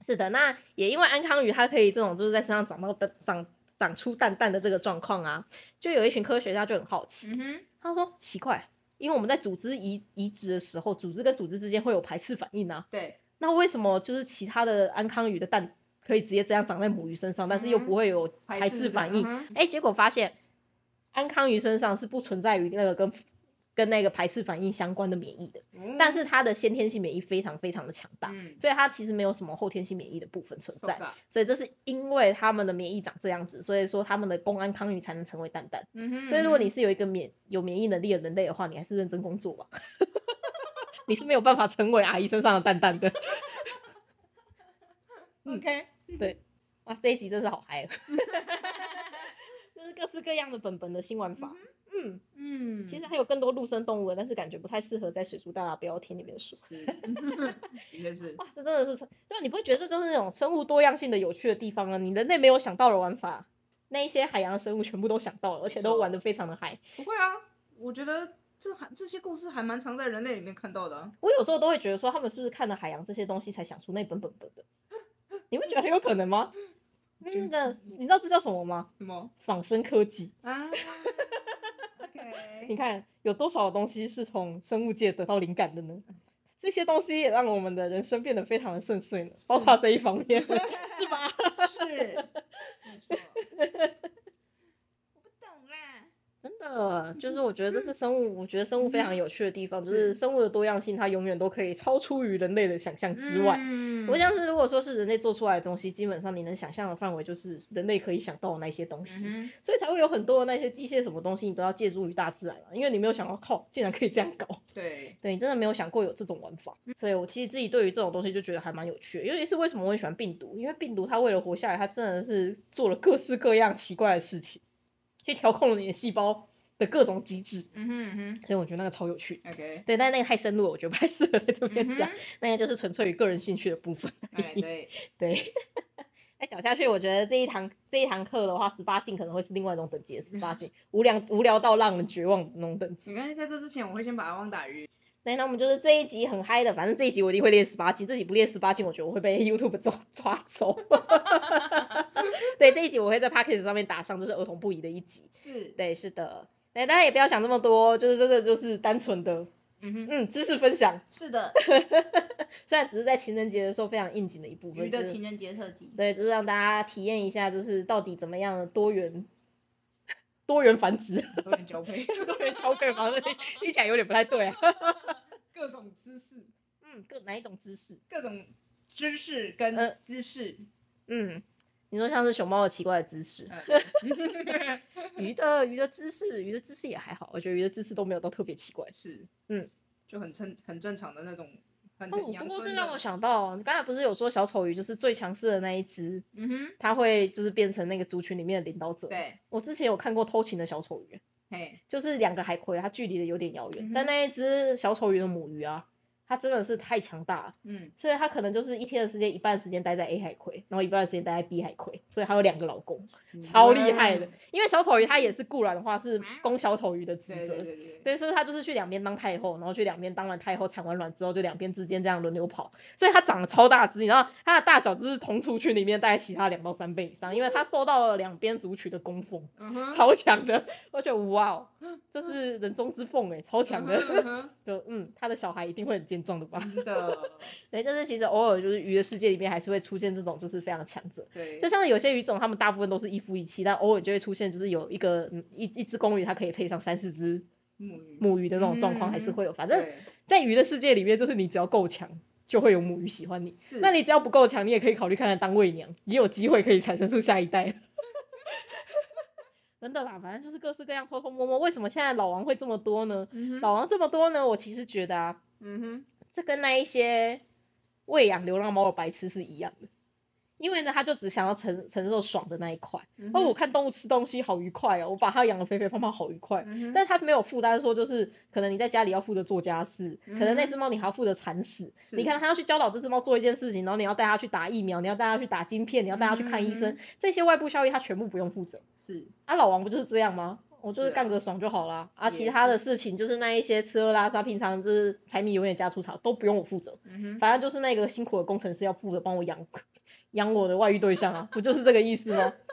是的，那也因为安康鱼它可以这种就是在身上长到蛋长长出蛋蛋的这个状况啊，就有一群科学家就很好奇，嗯哼，他说奇怪，因为我们在组织移移植的时候，组织跟组织之间会有排斥反应啊，对，那为什么就是其他的安康鱼的蛋可以直接这样长在母鱼身上，但是又不会有排斥反应？哎、结果发现安康鱼身上是不存在于那个跟跟那个排斥反应相关的免疫的，但是它的先天性免疫非常非常的强大，嗯所以它其实没有什么后天性免疫的部分存在。所以这是因为他们的免疫长这样子，所以说他们的公安康鱼才能成为蛋蛋。嗯哼，所以如果你是有一个免有免疫能力的人类的话，你还是认真工作吧。[laughs] 你是没有办法成为阿姨身上的蛋蛋的。[laughs] OK，对，哇，这一集真是好嗨哦，[laughs] 就是各式各样的本本的新玩法。嗯，嗯，其实还有更多陆生动物的，但是感觉不太适合在水族大大标题里面说。是，[laughs] 的确是，哇，这真的是，就你不会觉得这就是那种生物多样性的有趣的地方啊？你人类没有想到的玩法，那一些海洋生物全部都想到了，而且都玩得非常的嗨。不会啊，我觉得这还这些故事还蛮常在人类里面看到的啊。我有时候都会觉得说，他们是不是看了海洋这些东西才想出那本本本的？[laughs] 你会觉得很有可能吗？那个，你知道这叫什么吗？什么仿生科技。[laughs] 啊？OK，你看有多少东西是从生物界得到灵感的呢？这些东西也让我们的人生变得非常的顺遂呢，包括这一方面，[laughs] 是吧？是，没错。[laughs] 的，就是我觉得这是生物，我觉得生物非常有趣的地方，就是生物的多样性，它永远都可以超出于人类的想象之外。嗯我像是如果说是人类做出来的东西，基本上你能想象的范围就是人类可以想到的那些东西，嗯所以才会有很多的那些机械什么东西，你都要借助于大自然嘛，因为你没有想到，靠，竟然可以这样搞。[laughs] 对，对，真的没有想过有这种玩法，所以我其实自己对于这种东西就觉得还蛮有趣的，尤其是为什么我很喜欢病毒，因为病毒它为了活下来，它真的是做了各式各样奇怪的事情，去调控了你的细胞的各种机制，嗯哼嗯所以我觉得那个超有趣。，OK，对，但那个太深入了，我觉得不太适合在这边讲，嗯那个就是纯粹于个人兴趣的部分。对，[laughs] 对，[laughs] 哎，讲下去，我觉得这一堂这一堂课的话，十八禁可能会是另外一种等级的十八禁，[laughs] 无聊无聊到让人绝望的那种等级。没关系，在这之前我会先把阿汪打晕。对，那我们就是这一集很嗨的，反正这一集我一定会练十八禁，这集不练十八禁，我觉得我会被 YouTube 抓抓走。对，这一集我会在 p a c k a g e 上面打上，就是儿童不宜的一集。是，对，是的。对，大家也不要想这么多，就是真的就是单纯的，嗯哼，嗯，知识分享。是的，[laughs] 虽然只是在情人节的时候非常应景的一部分，的情人节特辑。对，就是让大家体验一下，就是到底怎么样的多元多元繁殖，多元交配，多元交配方式听起来有点不太对啊。[laughs] 各种姿势，嗯，各哪一种姿势？各种知识呃跟姿势。嗯，你说像是熊猫的奇怪的姿势，呃 [laughs] 鱼的鱼的姿势，鱼的姿势也还好，我觉得鱼的姿势都没有到特别奇怪。是，嗯，就很正很正常的那种，哦，不过这让我，想到，你刚才不是有说小丑鱼就是最强势的那一只，嗯哼，它会就是变成那个族群里面的领导者。对，我之前有看过偷情的小丑鱼，嘿，就是两个海葵，它距离的有点遥远，嗯但那一只小丑鱼的母鱼啊，它真的是太强大了，嗯，所以他可能就是一天的时间，一半时间待在 A 海葵，然后一半的时间待在 B 海葵，所以他有两个老公，超厉害的。因为小丑鱼它也是固然的话是公小丑鱼的职责对对，对对对，所以他就是去两边当太后，然后去两边当完太后产完卵之后，就两边之间这样轮流跑，所以它长得超大只，你知道它的大小就是同族群里面大概其他两到三倍以上，因为它受到了两边族群的供奉。嗯，超强的，我觉得哇哦，这是人中之凤哎，超强嗯的，哼 [laughs] 就嗯，他的小孩一定会很健壮的吧？真的，[laughs] 对，就是其实偶尔就是鱼的世界里面还是会出现这种就是非常强者，对，就像有些鱼种，它们大部分都是一夫一妻，但偶尔就会出现就是有一个嗯一一只公鱼，它可以配上三四只母鱼，母鱼的那种状况还是会有，反正在鱼的世界里面，就是你只要够强。就会有母鱼喜欢你，是那你只要不够强，你也可以考虑看看当喂娘，也有机会可以产生出下一代。[laughs] 真的啦，反正就是各式各样偷偷摸摸。为什么现在老王会这么多呢？嗯，老王这么多呢，我其实觉得啊，嗯哼，这跟那一些喂养流浪猫的白痴是一样的，因为呢，他就只想要承承受爽的那一块。哦，我看动物吃东西好愉快哦，我把它养得肥肥胖胖好愉快。但是他没有负担说，就是可能你在家里要负责做家事，可能那只猫你还要负责铲屎。你看他要去教导这只猫做一件事情，然后你要带它去打疫苗，你要带它去打晶片，你要带它去看医生，嗯这些外部效益他全部不用负责。是，啊，老王不就是这样吗？我就是干个爽就好啦。啊，也其他的事情就是那一些吃喝拉撒，平常就是柴米油盐酱醋茶都不用我负责，嗯，反正就是那个辛苦的工程师要负责帮我养 [laughs] 养我的外遇对象啊，[laughs] 不就是这个意思吗？[laughs]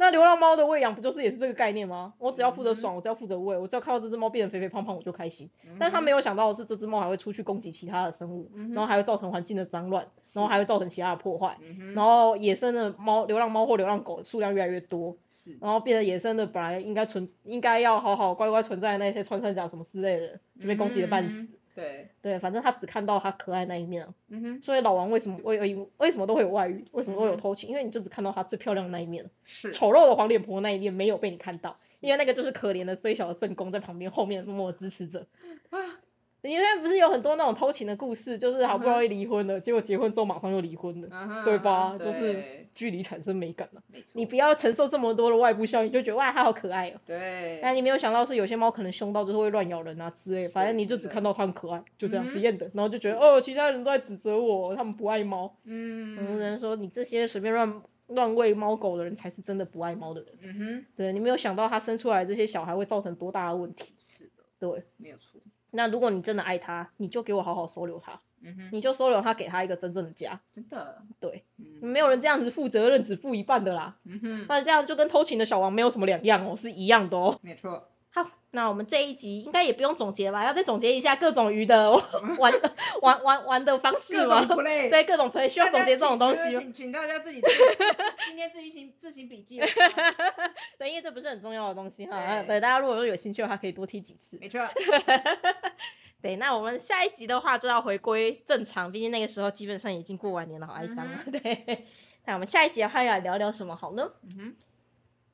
那流浪猫的喂养不就是也是这个概念吗？我只要负责爽，我只要负责喂，我只要看到这只猫变得肥肥胖胖我就开心。但他没有想到的是，这只猫还会出去攻击其他的生物，然后还会造成环境的脏乱，然后还会造成其他的破坏。嗯，然后野生的猫、流浪猫或流浪狗数量越来越多，是，然后变成野生的本来应该存应该要好好乖乖存在的那些穿山甲什么之类的，就被攻击的半死。对，对，反正他只看到他可爱那一面啊。嗯哼，所以老王为什么为为为什么都会有外遇，为什么都会有嗯偷情？因为你就只看到他最漂亮的那一面，是，丑陋的黄脸婆那一面没有被你看到，因为那个就是可怜的虽小的正宫在旁边后面默默支持着。啊，因为不是有很多那种偷情的故事，就是好不容易离婚了，结果结婚之后马上又离婚了，嗯对吧？就是距离产生美感了。你不要承受这么多的外部效应，就觉得哇它好可爱哦。对，但你没有想到是有些猫可能凶到就是会乱咬人啊之类，反正你就只看到它很可爱，就这样嗯哼体验的，然后就觉得哦，其他人都在指责我，他们不爱猫。嗯有的，人说你这些随便乱乱喂猫狗的人才是真的不爱猫的人。嗯哼，对你没有想到它生出来这些小孩会造成多大的问题。是的，对，没有错，那如果你真的爱他，你就给我好好收留他，嗯哼，你就收留他，给他一个真正的家。真的，对，嗯没有人这样子负责任只负一半的啦。嗯哼，那这样就跟偷情的小王没有什么两样哦，是一样的哦。没错，好，那我们这一集应该也不用总结吧，要再总结一下各种鱼的 [laughs] 玩玩玩玩的方式吗？play，[laughs] 对，各种 play 需要总结这种东西吗？请请请大家自己 [laughs] 今天自己行自行笔记了，对，因为这不是很重要的东西哈。对，大家如果说有兴趣的话，可以多听几次。没错，对，那我们下一集的话就要回归正常，毕竟那个时候基本上已经过完年了，好哀伤啊。对，那我们下一集的话要聊聊什么好呢？嗯哼，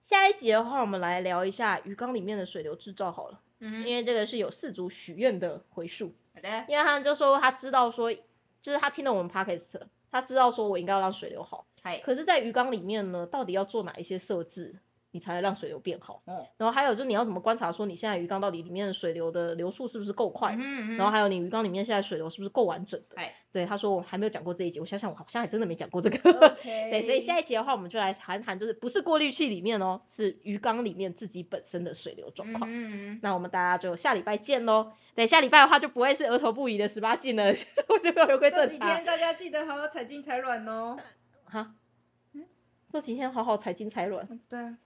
下一集的话，我们来聊一下鱼缸里面的水流制造好了。嗯因为这个是有四组许愿的回数，好的，因为他就说他知道说，就是他听了我们 podcast，他知道说我应该要让水流好，嗨，可是，在鱼缸里面呢，到底要做哪一些设置，你才能让水流变好？哦，然后还有就是你要怎么观察说你现在鱼缸到底里面的水流的流速是不是够快？嗯然后还有你鱼缸里面现在水流是不是够完整的？哎对，他说我还没有讲过这一节，我想想我好像还真的没讲过这个。[laughs] 对，所以下一节的话，我们就来谈谈，就是不是过滤器里面哦，是鱼缸里面自己本身的水流状况。嗯那我们大家就下礼拜见喽。对，下礼拜的话就不会是额头不宜的十八禁了，[laughs] 我这边回归正常。大家记得好好采金采卵哦。哈，这几天好好采金采卵对啊，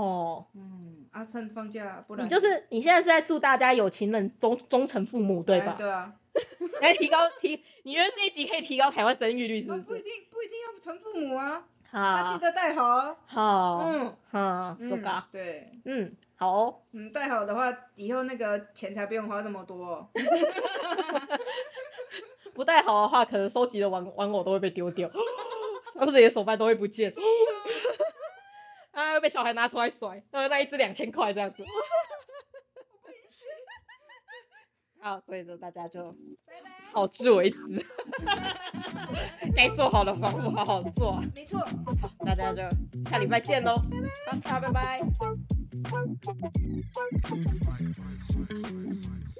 哦。嗯，啊，趁放假，不然你就是你现在是在祝大家有情人终终成父母，对吧？哎对啊，[laughs] 来提高提，你觉得这一集可以提高台湾生育率是啊不一不是？定不一定要成父母啊，那记好，得带好哦。好，嗯，好，嗯说嘎，对，嗯，好哦。嗯，带好的话，以后那个钱才不用花那么多哦。[laughs] 不带好的话，可能收集的玩玩偶都会被丢掉，[laughs] 或者你的手办都会不见，啊，会被小孩拿出来甩，呃，那一只两千块这样子。好，所以说大家就好自为之，[laughs] 该做好的防护好好做啊。没错。大家就下礼拜见喽，拜拜。Switch, switch.